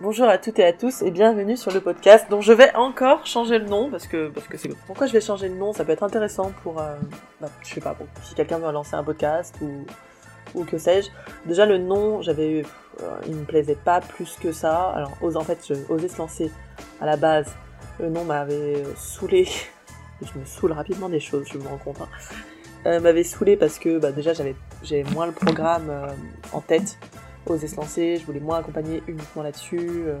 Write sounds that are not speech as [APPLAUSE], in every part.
Bonjour à toutes et à tous et bienvenue sur le podcast dont je vais encore changer le nom parce que parce que c'est pourquoi je vais changer le nom ça peut être intéressant pour euh, bah, je sais pas bon, si quelqu'un veut lancer un podcast ou ou que sais-je. Déjà le nom j'avais euh, il me plaisait pas plus que ça. Alors en fait je osais se lancer à la base. Le nom m'avait saoulé. [LAUGHS] Je me saoule rapidement des choses je me rends compte hein. euh, m'avait saoulé parce que bah, déjà j'avais j'ai moins le programme euh, en tête oser se lancer, je voulais moins accompagner uniquement là-dessus. Euh,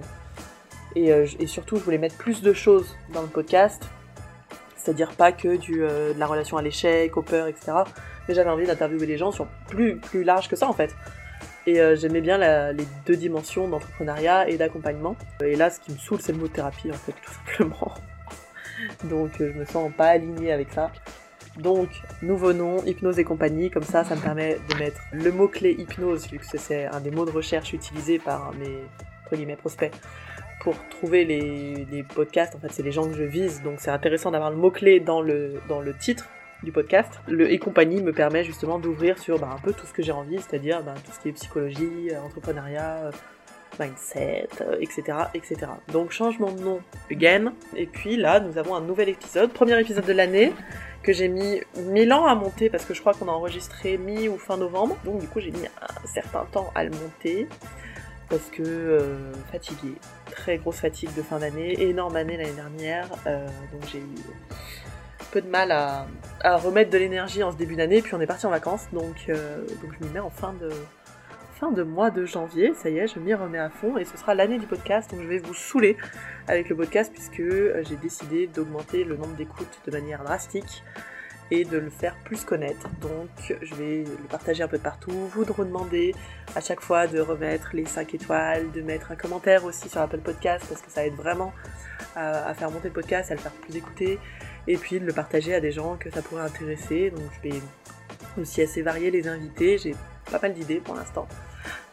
et, euh, et, surtout, je voulais mettre plus de choses dans le podcast, c'est-à-dire pas que euh, de la relation à l'échec, aux peurs, etc. Mais j'avais envie d'interviewer les gens sur plus, plus large que ça en fait. Et j'aimais bien les deux dimensions d'entrepreneuriat et d'accompagnement. Et là, ce qui me saoule, c'est le mot thérapie en fait, [LAUGHS] tout simplement. Donc je me sens pas alignée avec ça. Donc, nouveau nom, hypnose et compagnie, comme ça, ça me permet de mettre le mot-clé hypnose, vu que c'est un des mots de recherche utilisés par mes, mes prospects pour trouver les, podcasts. En fait, c'est les gens que je vise, donc c'est intéressant d'avoir le mot-clé dans le, dans le titre du podcast. Le et compagnie me permet justement d'ouvrir sur bah, un peu tout ce que j'ai envie, c'est-à-dire bah, tout ce qui est psychologie, entrepreneuriat, mindset, etc., euh, etc. Donc changement de nom again. Et puis là, nous avons un nouvel épisode, premier épisode de l'année que j'ai mis 1000 ans à monter parce que je crois qu'on a enregistré mi ou fin novembre. Donc du coup j'ai mis un certain temps à le monter parce que euh, fatigué, très grosse fatigue de fin d'année, énorme année l'année dernière, euh, donc j'ai eu peu de mal à, remettre de l'énergie en ce début d'année, puis on est parti en vacances, donc, donc je m'y mets en fin de, fin de mois de janvier, ça y est, je m'y remets à fond et ce sera l'année du podcast, donc je vais vous saouler avec le podcast puisque euh, j'ai décidé d'augmenter le nombre d'écoutes de manière drastique et de le faire plus connaître. Donc je vais le partager un peu de partout, vous demander à chaque fois de remettre les 5 étoiles, de mettre un commentaire aussi sur Apple Podcast parce que ça aide vraiment à, faire monter le podcast, à le faire plus écouter et puis de le partager à des gens que ça pourrait intéresser. Donc je vais aussi assez varier les invités, j'ai pas mal d'idées pour l'instant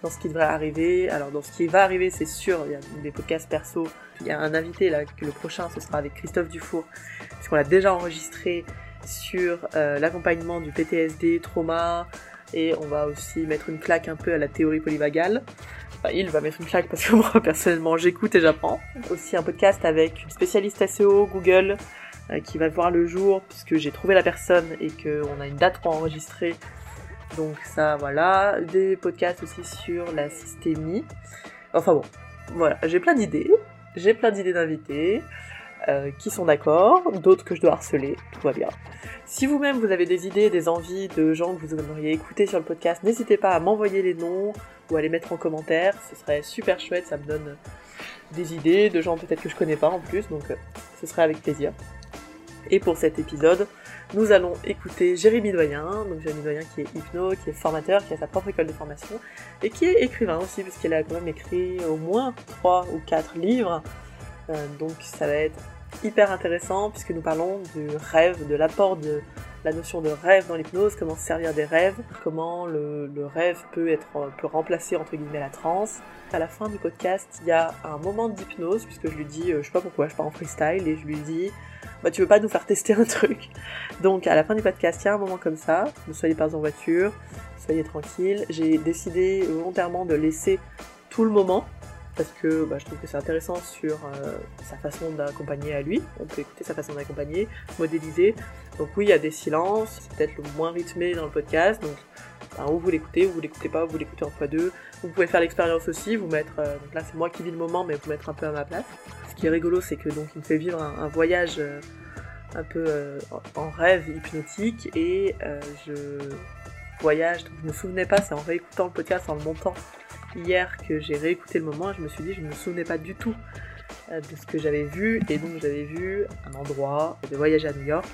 dans ce qui devrait arriver. Alors dans ce qui va arriver, c'est sûr, il y a des podcasts perso. Il y a un invité là, que le prochain, ce sera avec Christophe Dufour, puisqu'on l'a déjà enregistré sur euh, l'accompagnement du PTSD, trauma, et on va aussi mettre une claque un peu à la théorie polyvagale. Il va mettre une claque parce que [LAUGHS] moi personnellement j'écoute et j'apprends. Aussi un podcast avec une spécialiste SEO Google euh, qui va voir le jour puisque j'ai trouvé la personne et qu'on a une date pour enregistrer donc ça, voilà. Des podcasts aussi sur la systémie. Enfin bon, voilà. J'ai plein d'idées. J'ai plein d'idées d'invités. Euh, qui sont d'accord, d'autres que je dois harceler, tout va bien. Si vous-même vous avez des idées, des envies de gens que vous aimeriez écouter sur le podcast, n'hésitez pas à m'envoyer les noms ou à les mettre en commentaire, ce serait super chouette, ça me donne des idées de gens peut-être que je connais pas en plus, donc euh, ce serait avec plaisir. Et pour cet épisode, nous allons écouter Jérémy Doyen, donc Jérémy Doyen qui est hypno, qui est formateur, qui a sa propre école de formation, et qui est écrivain aussi, puisqu'il a quand même écrit au moins 3 ou 4 livres. Euh, donc ça va être hyper intéressant, puisque nous parlons du rêve, de l'apport de la notion de rêve dans l'hypnose, comment se servir des rêves, comment le, rêve peut être peut remplacer entre guillemets la transe. À la fin du podcast, il y a un moment d'hypnose, puisque je lui dis, euh, je sais pas pourquoi, je pars en freestyle, et je lui dis, bah, tu veux pas nous faire tester un truc. Donc à la fin du podcast, il y a un moment comme ça, ne soyez pas en voiture, soyez tranquille. J'ai décidé volontairement de laisser tout le moment parce que bah, je trouve que c'est intéressant sur euh, sa façon d'accompagner à lui. On peut écouter sa façon d'accompagner, modéliser. Donc oui, il y a des silences, c'est peut-être le moins rythmé dans le podcast. Donc bah, ou vous l'écoutez, ou vous l'écoutez pas, ou vous l'écoutez en x2. Vous pouvez faire l'expérience aussi, vous mettre. Euh, donc là, c'est moi qui vis le moment, mais vous mettre un peu à ma place. Ce qui est rigolo, c'est que donc il me fait vivre un, voyage euh, un peu euh, en rêve hypnotique et euh, je voyage. Donc je me souvenais pas, c'est en réécoutant le podcast, en le montant hier que j'ai réécouté le moment. Je me suis dit, je ne me souvenais pas du tout de ce que j'avais vu et donc j'avais vu un endroit de voyager à New York.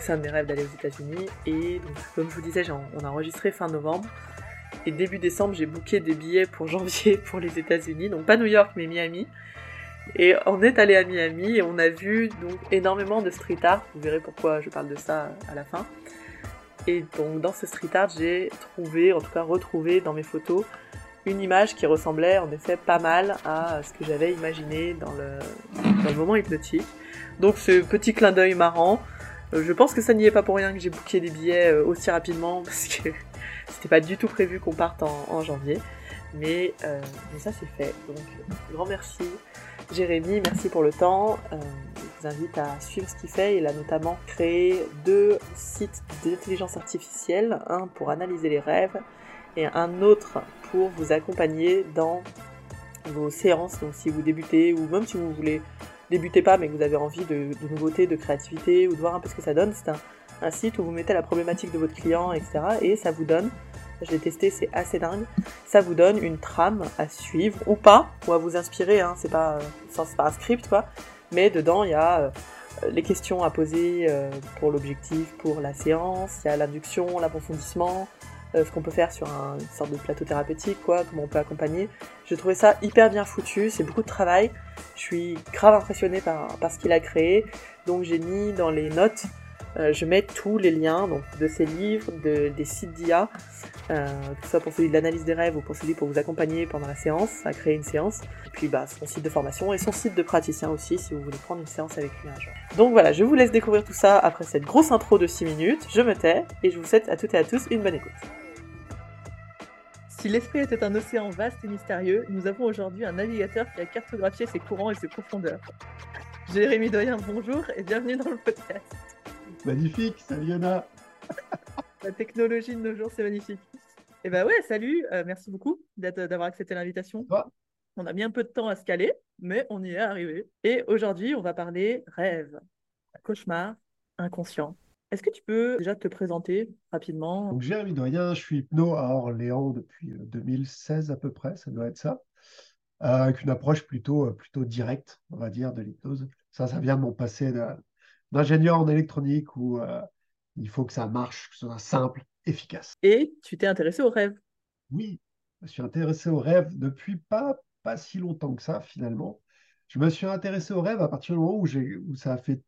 C'est un de mes rêves d'aller aux États-Unis et donc, comme je vous disais, on a enregistré fin novembre. Et début décembre, j'ai booké des billets pour janvier [LAUGHS] pour les États-Unis, donc pas New York mais Miami. Et on est allé à Miami et on a vu donc énormément de street art. Vous verrez pourquoi je parle de ça à la fin. Et donc dans ce street art, j'ai trouvé, en tout cas retrouvé dans mes photos, une image qui ressemblait en effet pas mal à ce que j'avais imaginé dans le, moment hypnotique. Donc ce petit clin d'œil marrant. Euh, je pense que ça n'y est pas pour rien que j'ai booké des billets euh, aussi rapidement [LAUGHS] parce que c'était pas du tout prévu qu'on parte en, janvier. mais, mais ça c'est fait. Donc grand merci Jérémy, merci pour le temps. je vous invite à suivre ce qu'il fait. Il a notamment créé deux sites d'intelligence artificielle, un pour analyser les rêves et un autre pour vous accompagner dans vos séances. Donc si vous débutez ou même si vous voulez débuter pas mais que vous avez envie de, nouveautés, de créativité ou de voir un peu ce que ça donne, c'est un, site où vous mettez la problématique de votre client, etc. Et ça vous donne, je l'ai testé, c'est assez dingue, ça vous donne une trame à suivre ou pas, ou à vous inspirer, hein, c'est pas, un script quoi, mais dedans il y a euh, les questions à poser euh, pour l'objectif, pour la séance, il y a l'induction, l'approfondissement, euh, ce qu'on peut faire sur un, une sorte de plateau thérapeutique, quoi, comment on peut accompagner. Je trouvais ça hyper bien foutu, c'est beaucoup de travail. Je suis grave impressionnée par ce qu'il a créé, donc j'ai mis dans les notes, euh, je mets tous les liens de ses livres, de, des sites d'IA, euh, que soit pour celui de l'analyse des rêves ou pour celui pour vous accompagner pendant la séance, à créer une séance, et puis bah, son site de formation et son site de praticien aussi si vous voulez prendre une séance avec lui un jour. Donc voilà, je vous laisse découvrir tout ça après cette grosse intro de 6 minutes, je me tais et je vous souhaite à toutes et à tous une bonne écoute. Si l'esprit était un océan vaste et mystérieux, nous avons aujourd'hui un navigateur qui a cartographié ses courants et ses profondeurs. Jérémy Doyen, bonjour et bienvenue dans le podcast. Magnifique, salut Yana La technologie de nos jours, c'est magnifique. Et eh ben ouais, salut, euh, merci beaucoup d'avoir accepté l'invitation. On a mis un peu de temps à se caler, mais on y est arrivé. Et aujourd'hui, on va parler rêve, cauchemar, inconscient. Est-ce que tu peux déjà te présenter rapidement? Donc, Jérémy Doyen, je suis hypno à Orléans depuis 2016 à peu près, ça doit être ça, euh, avec une approche plutôt, euh, plutôt directe, on va dire, de l'hypnose. Ça, ça vient de mon passé d'ingénieur en électronique où euh, il faut que ça marche, que ce soit simple, efficace. Et tu t'es intéressé aux rêves Oui, je me suis intéressé aux rêves depuis pas, pas si longtemps que ça, finalement. Je me suis intéressé aux rêves à partir du moment où, où ça a fait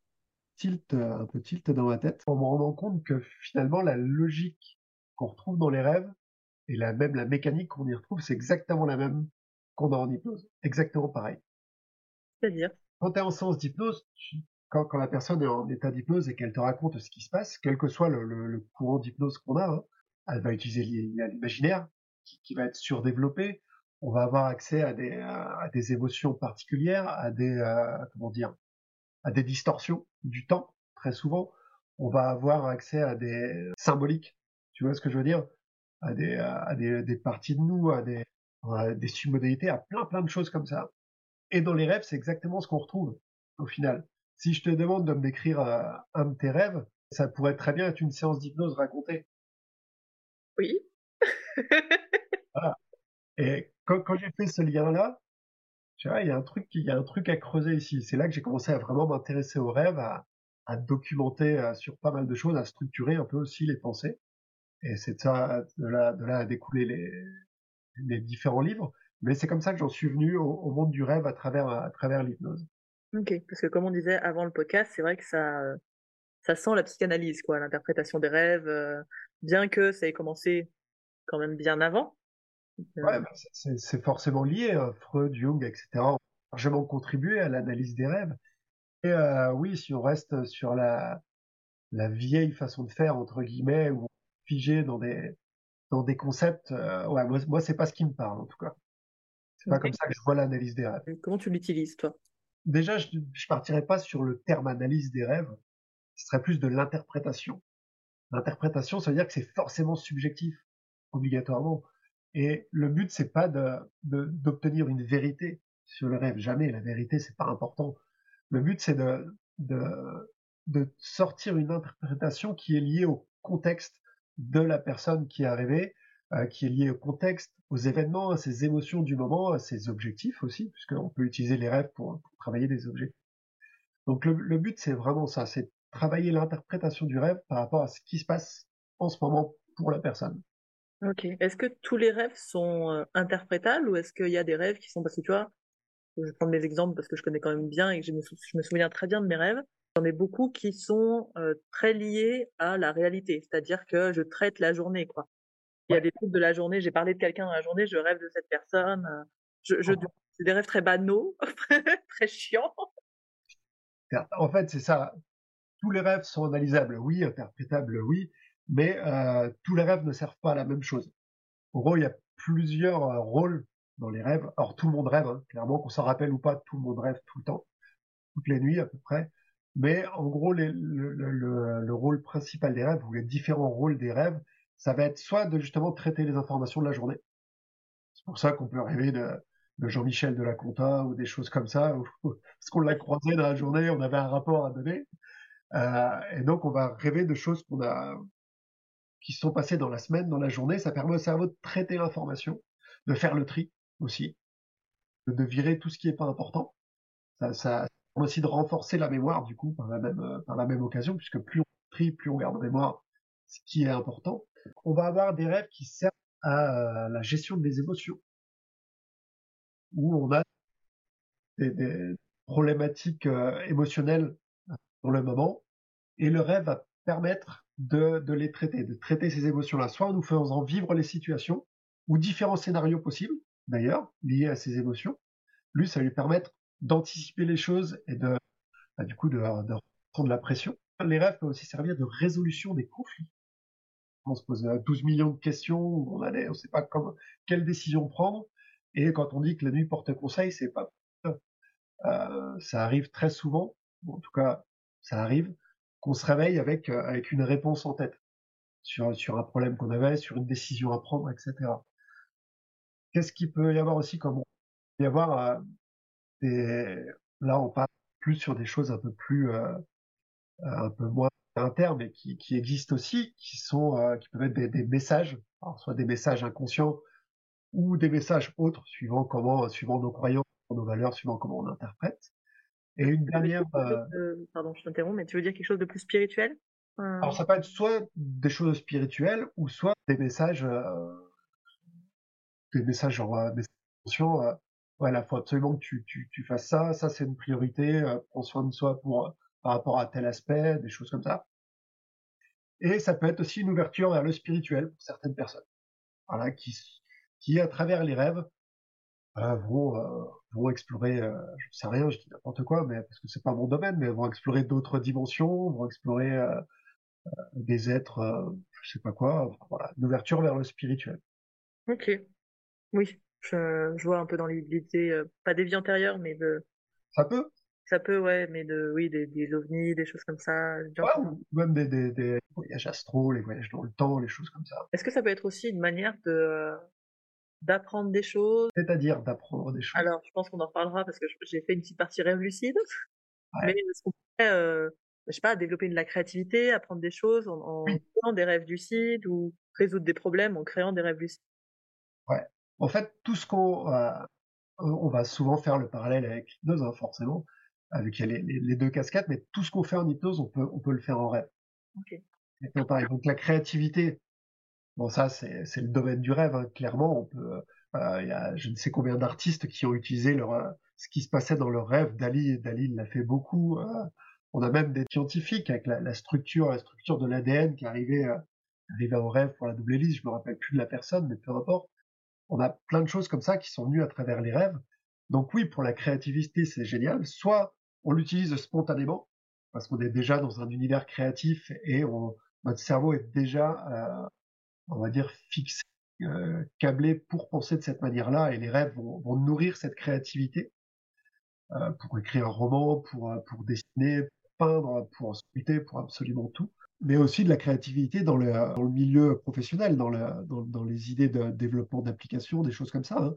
tilt, euh, un peu tilt dans ma tête, en me rendant compte que finalement la logique qu'on retrouve dans les rêves et la même la mécanique qu'on y retrouve, c'est exactement la même qu'on a en hypnose, exactement pareil. C'est-à-dire? Quand tu es en séance d'hypnose, quand, la personne est en état d'hypnose et qu'elle te raconte ce qui se passe, quel que soit le, courant d'hypnose qu'on a, hein, elle va utiliser l'imaginaire qui, va être surdéveloppé. On va avoir accès à des, émotions particulières, à des euh, comment dire, à des distorsions du temps. Très souvent, on va avoir accès à des symboliques. Tu vois ce que je veux dire? À des parties de nous, à des, à des submodalités, à plein plein de choses comme ça. Et dans les rêves, c'est exactement ce qu'on retrouve au final. Si je te demande de me décrire euh, un de tes rêves, ça pourrait très bien être une séance d'hypnose racontée. Oui. [LAUGHS] voilà. Et quand, quand j'ai fait ce lien-là, tu vois, il y a un truc, il y a un truc à creuser ici. C'est là que j'ai commencé à vraiment m'intéresser aux rêves, à, à documenter euh, sur pas mal de choses, à structurer un peu aussi les pensées. Et c'est de ça, de là, de là à découler les, les différents livres. Mais c'est comme ça que j'en suis venu au, au, monde du rêve à travers, à travers l'hypnose. Ok, parce que comme on disait avant le podcast, c'est vrai que ça, ça sent la psychanalyse, quoi, l'interprétation des rêves, euh, bien que ça ait commencé quand même bien avant. Ouais, bah, c'est forcément lié. Hein. Freud, Jung, etc. ont largement contribué à l'analyse des rêves. Et euh, oui, si on reste sur la, la vieille façon de faire, entre guillemets, ou figé dans des, dans des concepts, euh, ouais, moi, moi c'est pas ce qui me parle, en tout cas. C'est pas comme ça que je vois l'analyse des rêves. Comment tu l'utilises, toi? Déjà, je, je partirais pas sur le terme analyse des rêves. Ce serait plus de l'interprétation. L'interprétation, ça veut dire que c'est forcément subjectif, obligatoirement. Et le but, c'est pas de, d'obtenir une vérité sur le rêve. Jamais. La vérité, c'est pas important. Le but, c'est de, de, de sortir une interprétation qui est liée au contexte de la personne qui est arrivée, euh, qui est liée au contexte, aux événements, à ses émotions du moment, à ses objectifs aussi, puisqu'on peut utiliser les rêves pour, travailler des objectifs. Donc le, but, c'est vraiment ça, c'est travailler l'interprétation du rêve par rapport à ce qui se passe en ce moment pour la personne. Ok. Est-ce que tous les rêves sont euh, interprétables ou est-ce qu'il y a des rêves qui sont parce que tu vois, je vais prendre mes exemples parce que je connais quand même bien et que je me, je me souviens très bien de mes rêves. J'en ai beaucoup qui sont euh, très liés à la réalité, c'est-à-dire que je traite la journée, quoi. Il y a des trucs de la journée, j'ai parlé de quelqu'un dans la journée, je rêve de cette personne. Euh, je, je oh. c'est des rêves très banaux, [LAUGHS] très chiants. En fait, c'est ça. Tous les rêves sont analysables, oui, interprétables, oui, mais euh, tous les rêves ne servent pas à la même chose. En gros, il y a plusieurs rôles dans les rêves. Alors tout le monde rêve, hein, clairement, qu'on s'en rappelle ou pas, tout le monde rêve tout le temps, toutes les nuits à peu près. Mais en gros, le, le, le, rôle principal des rêves, ou les différents rôles des rêves, ça va être soit de justement traiter les informations de la journée. C'est pour ça qu'on peut rêver de, de Jean-Michel de la Conta ou des choses comme ça, parce qu'on l'a croisé dans la journée, on avait un rapport à donner. Euh, et donc on va rêver de choses qu'on a, qui sont passées dans la semaine, dans la journée. Ça permet au cerveau de traiter l'information, de faire le tri aussi, de, virer tout ce qui n'est pas important. Ça, permet aussi de renforcer la mémoire du coup par la même par la même occasion, puisque plus on trie, plus on garde en mémoire ce qui est important. On va avoir des rêves qui servent à euh, la gestion des émotions où on a des, problématiques euh, émotionnelles pour le moment, et le rêve va permettre de, les traiter, de traiter ces émotions-là, soit en nous faisant vivre les situations, ou différents scénarios possibles, d'ailleurs, liés à ces émotions. Lui, ça va lui permettre d'anticiper les choses et de, bah, du coup, de prendre la pression. Les rêves peuvent aussi servir de résolution des conflits. On se pose 12 euh, millions de questions, on ne on sait pas quelle décision prendre. Et quand on dit que la nuit porte conseil, c'est pas euh, ça arrive très souvent, en tout cas ça arrive, qu'on se réveille avec euh, une réponse en tête sur un problème qu'on avait, sur une décision à prendre, etc. Qu'est-ce qu'il peut y avoir aussi comme il peut y avoir euh, des là on parle plus sur des choses un peu plus un peu moins internes mais qui, qui existent aussi, qui sont euh, qui peuvent être des, des messages, alors soit des messages inconscients ou des messages autres, suivant comment, suivant nos croyances, nos valeurs, suivant comment on interprète. Et une dernière. Euh... Pardon, je t'interromps, mais tu veux dire quelque chose de plus spirituel? Euh... Alors ça peut être soit des choses spirituelles ou soit des messages, euh... des messages genre euh, des intentions. Voilà, faut absolument que tu, tu, tu fasses ça, ça c'est une priorité, prends soin de soi pour par rapport à tel aspect, des choses comme ça. Et ça peut être aussi une ouverture vers le spirituel pour certaines personnes, voilà, qui qui, à travers les rêves, euh, vont, euh, vont explorer, euh, je sais rien, je dis n'importe quoi, mais parce que c'est pas mon domaine, mais vont explorer d'autres dimensions, vont explorer des êtres, je sais pas quoi, voilà, une ouverture vers le spirituel. Ok, oui, je, je vois un peu dans l'idée, pas des vies antérieures, mais de. Ça peut. Ça peut, ouais, mais de, oui, des, des ovnis, des choses comme ça. Ouais, ou même des, des, des voyages astraux, les voyages dans le temps, les choses comme ça. Est-ce que ça peut être aussi une manière de d'apprendre des choses? C'est-à-dire d'apprendre des choses? Alors, je pense qu'on en reparlera parce que j'ai fait une petite partie rêve lucide. Ouais. Mais est-ce qu'on pourrait, euh, je sais pas, développer de la créativité, apprendre des choses en, en oui. créant des rêves lucides ou résoudre des problèmes en créant des rêves lucides? Ouais. En fait, tout ce qu'on, euh, on va souvent faire le parallèle avec l'hypnose, hein, forcément, avec les, deux casquettes, mais tout ce qu'on fait en hypnose, on peut, on peut le faire en rêve. Pareil. Donc la créativité, Bon, ça, c'est, le domaine du rêve, hein. clairement. On peut, euh, il y a je ne sais combien d'artistes qui ont utilisé leur, euh, ce qui se passait dans leur rêve. Dali, Dali l'a fait beaucoup. Euh, on a même des scientifiques avec la, la structure, la structure de l'ADN qui arrivait, euh, arrivait en rêve pour la double hélice. Je me rappelle plus de la personne, mais peu importe. On a plein de choses comme ça qui sont venues à travers les rêves. Donc oui, pour la créativité, c'est génial. Soit on l'utilise spontanément parce qu'on est déjà dans un univers créatif et notre cerveau est déjà euh, on va dire, fixé, euh, câblé pour penser de cette manière-là, et les rêves vont, nourrir cette créativité euh, pour écrire un roman, pour, dessiner, peindre, pour sculpter, pour absolument tout, mais aussi de la créativité dans le, milieu professionnel, dans, le, dans, dans les idées de développement d'applications, des choses comme ça, hein.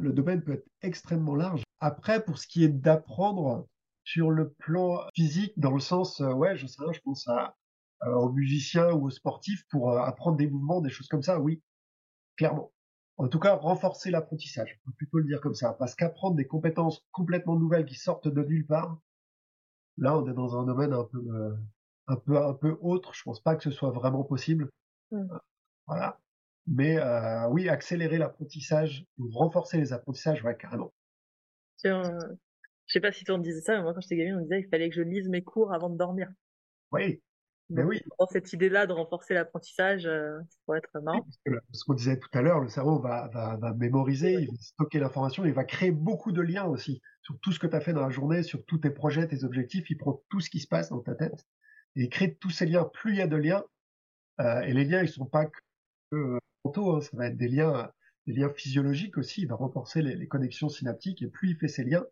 Le domaine peut être extrêmement large. Après, pour ce qui est d'apprendre sur le plan physique, dans le sens, euh, ouais, je sais je pense à, euh, aux musiciens ou aux sportifs pour euh, apprendre des mouvements, des choses comme ça, oui, clairement. En tout cas, renforcer l'apprentissage, on peut plutôt le dire comme ça, parce qu'apprendre des compétences complètement nouvelles qui sortent de nulle part, là, on est dans un domaine un peu, euh, un peu, un peu autre. Je pense pas que ce soit vraiment possible. Mmh. Voilà. Mais oui, accélérer l'apprentissage renforcer les apprentissages, ouais, carrément. Sur, euh, je sais pas si tu en disais ça, mais moi quand j'étais gamine, on disait qu'il fallait que je lise mes cours avant de dormir. Oui, mais oui. Cette idée-là de renforcer l'apprentissage, euh, ça pourrait être marrant. Oui, ce qu'on disait tout à l'heure, le cerveau va, va, va mémoriser, oui. il va stocker l'information, il va créer beaucoup de liens aussi sur tout ce que tu as fait dans la journée, sur tous tes projets, tes objectifs. Il prend tout ce qui se passe dans ta tête et il crée tous ces liens. Plus il y a de liens, euh, et les liens, ils sont pas que euh, hein, ça va être des liens, des liens physiologiques aussi. Il va renforcer les, les connexions synaptiques et plus il fait ces liens,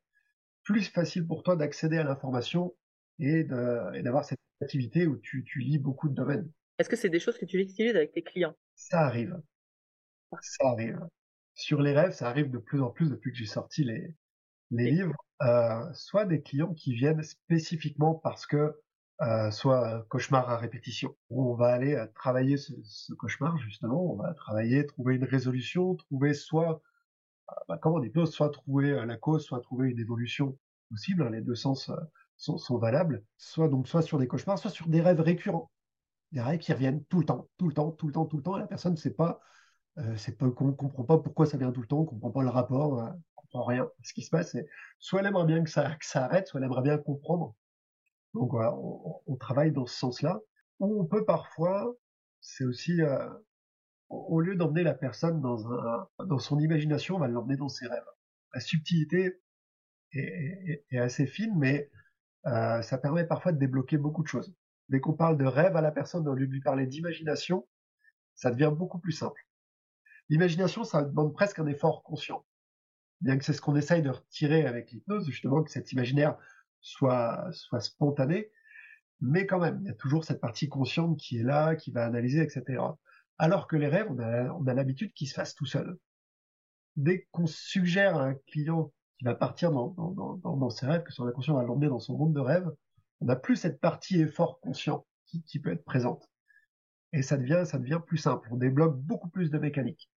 plus facile pour toi d'accéder à l'information et d'avoir cette activité où tu, tu lis beaucoup de domaines. Est-ce que c'est des choses que tu utilises avec tes clients? Ça arrive. Ça arrive. Sur les rêves, ça arrive de plus en plus depuis que j'ai sorti les, les livres. Euh, soit des clients qui viennent spécifiquement parce que euh, soit cauchemar à répétition. On va aller euh, travailler ce, cauchemar justement, on va travailler, trouver une résolution, trouver soit, euh, bah, comment on dit, soit trouver la cause, soit trouver une évolution possible. Hein, les deux sens sont, valables. Soit donc soit sur des cauchemars, soit sur des rêves récurrents, des rêves qui reviennent tout le temps, tout le temps, tout le temps, tout le temps, et la personne ne sait pas, euh, c'est comprend pas pourquoi ça vient tout le temps, on comprend pas le rapport, on comprend rien. Ce qui se passe, c'est soit elle aimerait bien que ça, que ça arrête, soit elle aimerait bien comprendre donc voilà, on, travaille dans ce sens-là. on peut parfois, c'est aussi, euh, au lieu d'emmener la personne dans, un, dans son imagination, on va l'emmener dans ses rêves. La subtilité est assez fine, mais euh, ça permet parfois de débloquer beaucoup de choses. Dès qu'on parle de rêve à la personne, au lieu de lui parler d'imagination, ça devient beaucoup plus simple. L'imagination, ça demande presque un effort conscient. Bien que c'est ce qu'on essaye de retirer avec l'hypnose, justement, que cet imaginaire soit, soit spontané, mais quand même, il y a toujours cette partie consciente qui est là, qui va analyser, etc. Alors que les rêves, on a, l'habitude qu'ils se fassent tout seul. Dès qu'on suggère à un client qui va partir dans, ses rêves, que son inconscient va l'emmener dans son monde de rêve, on n'a plus cette partie effort conscient qui, qui peut être présente. Et ça devient, ça devient plus simple. On débloque beaucoup plus de mécanique.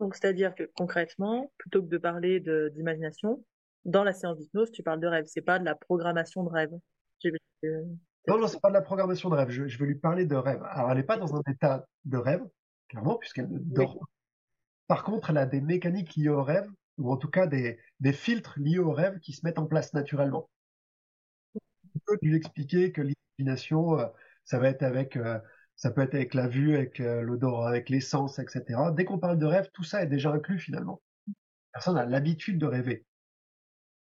Donc, c'est-à-dire que concrètement, plutôt que de parler d'imagination, dans la séance d'hypnose, tu parles de rêve, c'est pas de la programmation de rêve. Non, non, c'est pas de la programmation de rêve. Je, je, vais lui parler de rêve. Alors, elle n'est pas dans un état de rêve, clairement, puisqu'elle dort. Oui. Par contre, elle a des mécaniques liées au rêve, ou en tout cas des, des filtres liés au rêve qui se mettent en place naturellement. On peut lui expliquer que l'imagination, euh, ça va être avec, euh, ça peut être avec la vue, avec euh, l'odeur, avec l'essence, etc. Dès qu'on parle de rêve, tout ça est déjà inclus finalement. Personne n'a l'habitude de rêver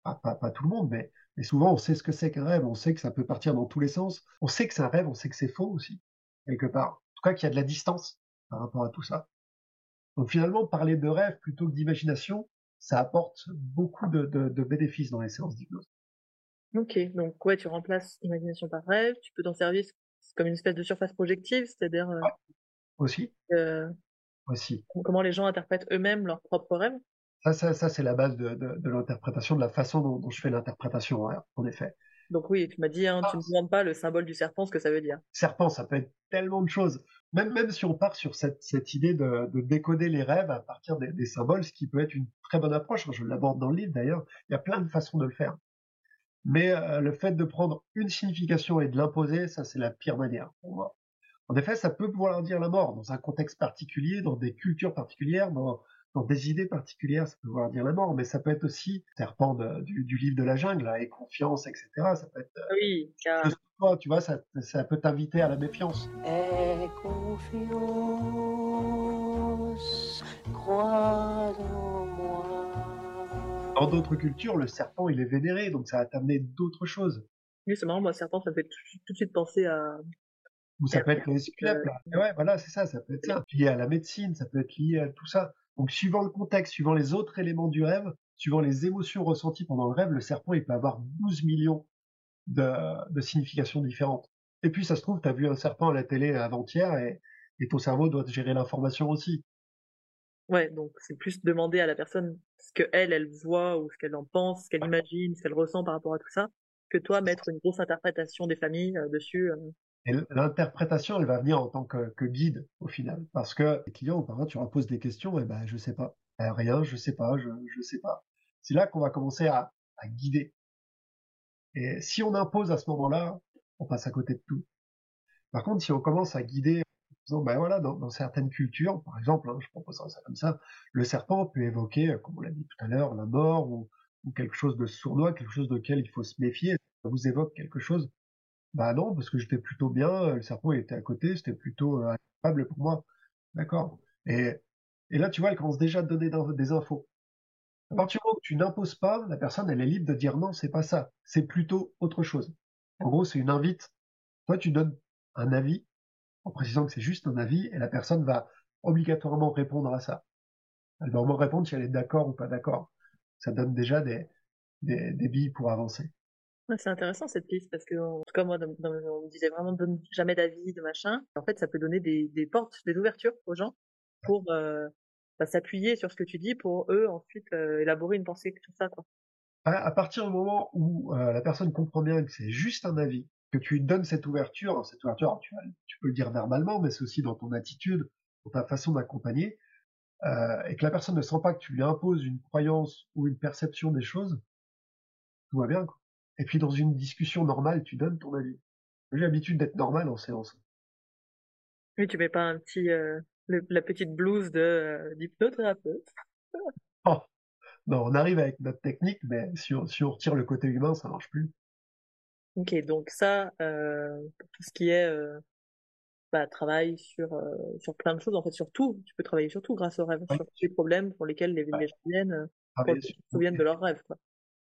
pas, pas, pas tout le monde, mais, mais souvent on sait ce que c'est qu'un rêve, on sait que ça peut partir dans tous les sens, on sait que c'est un rêve, on sait que c'est faux aussi, quelque part. En tout cas qu'il y a de la distance par rapport à tout ça. Donc finalement, parler de rêve plutôt que d'imagination, ça apporte beaucoup de, de, de bénéfices dans les séances d'hypnose. Ok, donc ouais, tu remplaces imagination par rêve, tu peux t'en servir comme une espèce de surface projective, c'est-à-dire euh, ouais. aussi. Euh, aussi. Comment les gens interprètent eux-mêmes leurs propres rêves. Ça, ça, ça c'est la base de, de, de l'interprétation, de la façon dont, dont je fais l'interprétation, hein, en effet. Donc oui, tu m'as dit, hein, tu ne demandes pas le symbole du serpent, ce que ça veut dire. Serpent, ça peut être tellement de choses. Même, même si on part sur cette, cette idée de, de décoder les rêves à partir des, des, symboles, ce qui peut être une très bonne approche, je l'aborde dans le livre d'ailleurs, il y a plein de façons de le faire. Mais euh, le fait de prendre une signification et de l'imposer, ça c'est la pire manière pour moi. En effet, ça peut vouloir dire la mort dans un contexte particulier, dans des cultures particulières, dans, dans des idées particulières, ça peut vouloir dire la mort, mais ça peut être aussi serpent de, du, du, livre de la jungle, et confiance, etc. Ça peut être. Oui, car... Toi, tu vois, ça, ça peut t'inviter à la méfiance. Et confiance, crois en moi. Dans d'autres cultures, le serpent, il est vénéré, donc ça va t'amener d'autres choses. Oui, c'est marrant, moi, serpent, ça me fait tout, tout de suite penser à, ou ça peut être les euh... Ouais, voilà, c'est ça, ça peut être ça. Lié à la médecine, ça peut être lié à tout ça. Donc, suivant le contexte, suivant les autres éléments du rêve, suivant les émotions ressenties pendant le rêve, le serpent, il peut avoir 12 millions de, de significations différentes. Et puis, ça se trouve, tu as vu un serpent à la télé avant-hier et, et ton cerveau doit gérer l'information aussi. Ouais, donc c'est plus demander à la personne ce que elle, elle voit ou ce qu'elle en pense, ce qu'elle imagine, ce qu'elle ressent par rapport à tout ça, que toi mettre une grosse interprétation des familles euh, dessus. Euh... Et l'interprétation, elle va venir en tant que, guide au final, parce que les clients, parfois, tu leur poses des questions, et ben je sais pas, ben, rien, je sais pas, je je sais pas. C'est là qu'on va commencer à, guider. Et si on impose à ce moment-là, on passe à côté de tout. Par contre, si on commence à guider, en disant, ben voilà, dans, certaines cultures, par exemple, hein, je propose ça comme ça, le serpent peut évoquer, comme on l'a dit tout à l'heure, la mort ou, quelque chose de sournois, quelque chose de il faut se méfier. Ça vous évoque quelque chose bah non, parce que j'étais plutôt bien, le serpent il était à côté, c'était plutôt euh, agréable pour moi. D'accord. Et, et là, tu vois, elle commence déjà à te donner des infos. À partir du moment où tu n'imposes pas, la personne, elle est libre de dire non, c'est pas ça. C'est plutôt autre chose. En gros, c'est une invite. Toi, tu donnes un avis, en précisant que c'est juste un avis, et la personne va obligatoirement répondre à ça. Elle au moins répondre si elle est d'accord ou pas d'accord. Ça donne déjà des, des, des billes pour avancer. C'est intéressant cette piste parce que, en tout cas, moi, on me disait vraiment donne jamais d'avis, de machin. En fait, ça peut donner des, portes, des ouvertures aux gens pour euh, bah, s'appuyer sur ce que tu dis pour eux ensuite euh, élaborer une pensée sur ça, quoi. À, à partir du moment où euh, la personne comprend bien que c'est juste un avis, que tu donnes cette ouverture, cette ouverture, tu, tu peux le dire verbalement, mais c'est aussi dans ton attitude, dans ta façon d'accompagner, et que la personne ne sent pas que tu lui imposes une croyance ou une perception des choses, tout va bien. Quoi. Et puis dans une discussion normale, tu donnes ton avis. J'ai l'habitude d'être normal en séance. Oui, tu mets pas un petit euh, le- la petite blouse de euh, d'hypnothérapeute. [LAUGHS] Oh, non, on arrive avec notre technique, mais si on, si on retire le côté humain, ça marche plus. Ok, donc ça, euh, pour tout ce qui est euh, bah, travail sur sur plein de choses, en fait, sur tout, tu peux travailler sur tout grâce aux rêves, sur tous les problèmes pour lesquels les, Ouais. les gens viennent, pour se souviennent de leurs rêves, quoi.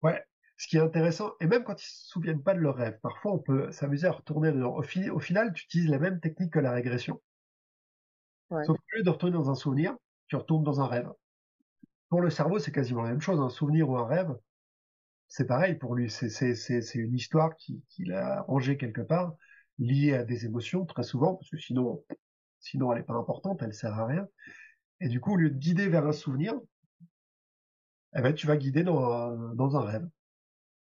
Ouais. Ce qui est intéressant, et même quand ils se souviennent pas de leur rêve, parfois on peut s'amuser à retourner dedans. Au, fi- au final, tu utilises la même technique que la régression. Ouais. Sauf qu'au lieu de retourner dans un souvenir, tu retournes dans un rêve. Pour le cerveau, c'est quasiment la même chose. Un souvenir ou un rêve, c'est pareil pour lui. C'est, une histoire qui- qu'il a rangée quelque part, liée à des émotions, très souvent, parce que sinon, sinon elle est pas importante, elle sert à rien. Et du coup, au lieu de guider vers un souvenir, eh ben, tu vas guider dans un, dans un rêve.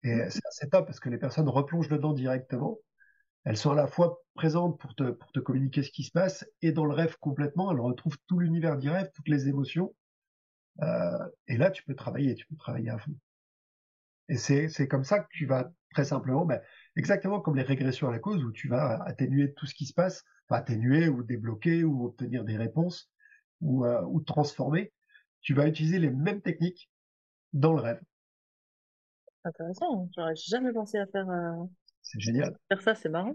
Et c'est assez top parce que les personnes replongent dedans directement. Elles sont à la fois présentes pour te, pour te communiquer ce qui se passe et dans le rêve complètement, elles retrouvent tout l'univers du rêve, toutes les émotions. Euh, et là, tu peux travailler, tu peux travailler à fond. Et c'est, comme ça que tu vas très simplement, ben, exactement comme les régressions à la cause où tu vas atténuer tout ce qui se passe, atténuer ou débloquer ou obtenir des réponses ou, euh, ou transformer. Tu vas utiliser les mêmes techniques dans le rêve. Intéressant, j'aurais jamais pensé à faire, euh, C'est génial. faire ça, c'est marrant.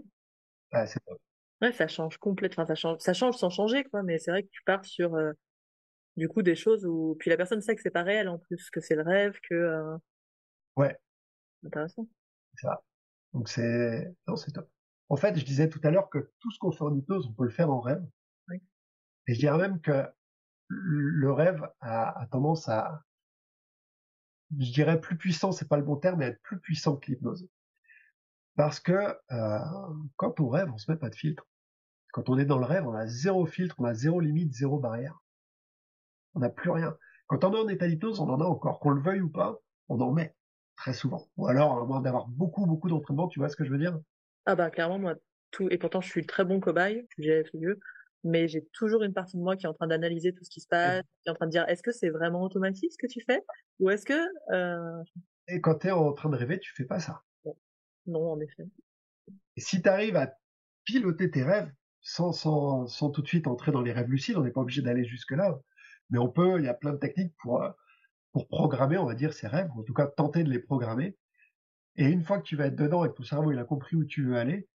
Ouais, c'est top. Ouais, ça change complètement, ça change, ça change sans changer, quoi, mais c'est vrai que tu pars sur, euh, du coup, des choses où, puis la personne sait que c'est pas réel, en plus, que c'est le rêve, que, euh, Ouais. intéressant. C'est ça. Donc c'est non, c'est top. En fait, je disais tout à l'heure que tout ce qu'on fait en hypnose, on peut le faire en rêve. Oui. Et je dirais même que le rêve a, a tendance à, je dirais plus puissant, c'est pas le bon terme, mais être plus puissant que l'hypnose. Parce que euh, quand on rêve, on se met pas de filtre. Quand on est dans le rêve, on a zéro filtre, on a zéro limite, zéro barrière. On n'a plus rien. Quand on est en état d'hypnose, on en a encore. Qu'on le veuille ou pas, on en met très souvent. Ou alors, à moins d'avoir beaucoup, beaucoup d'entraînement, tu vois ce que je veux dire? Ah bah, clairement, moi, tout, et pourtant, je suis très bon cobaye, j'ai tout mieux, mais j'ai toujours une partie de moi qui est en train d'analyser tout ce qui se passe, qui est en train de dire, est-ce que c'est vraiment automatique ce que tu fais? Ou est-ce que, euh, Et quand tu es en train de rêver, tu fais pas ça. non, en effet. Et si tu arrives à piloter tes rêves sans, sans, sans tout de suite entrer dans les rêves lucides, on n'est pas obligé d'aller jusque-là. Mais on peut, il y a plein de techniques pour, euh, pour programmer, on va dire, ces rêves, ou en tout cas tenter de les programmer. Et une fois que tu vas être dedans et que ton cerveau il a compris où tu veux aller,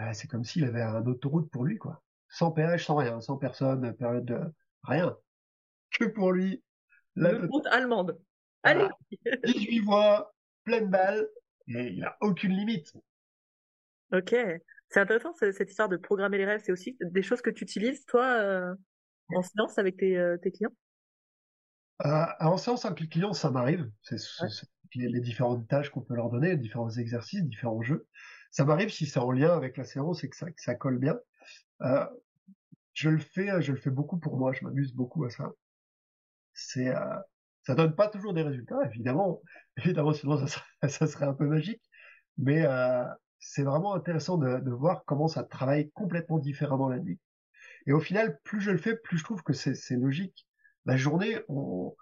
euh, c'est comme s'il avait un autoroute pour lui, quoi. Sans péage, sans rien, sans personne, période de rien. Que pour lui. La Le route allemande. Allez! [LAUGHS] Voilà. 18 voix, pleine balle, et il a aucune limite. Ok. C'est intéressant, ce- cette histoire de programmer les rêves. C'est aussi des choses que tu utilises, toi, euh, en séance avec tes, euh, tes clients? Euh, en séance avec les clients, ça m'arrive. C'est Ouais. les, les différentes tâches qu'on peut leur donner, les différents exercices, différents jeux. Ça m'arrive si c'est en lien avec la séance et que ça, que ça colle bien. Euh, je le fais, je le fais beaucoup pour moi. Je m'amuse beaucoup à ça. C'est, euh, ça donne pas toujours des résultats, évidemment. [LAUGHS] Évidemment, sinon ça serait, ça serait un peu magique. Mais euh, c'est vraiment intéressant de, de voir comment ça travaille complètement différemment la nuit. Et au final, plus je le fais, plus je trouve que c'est logique. La journée, on,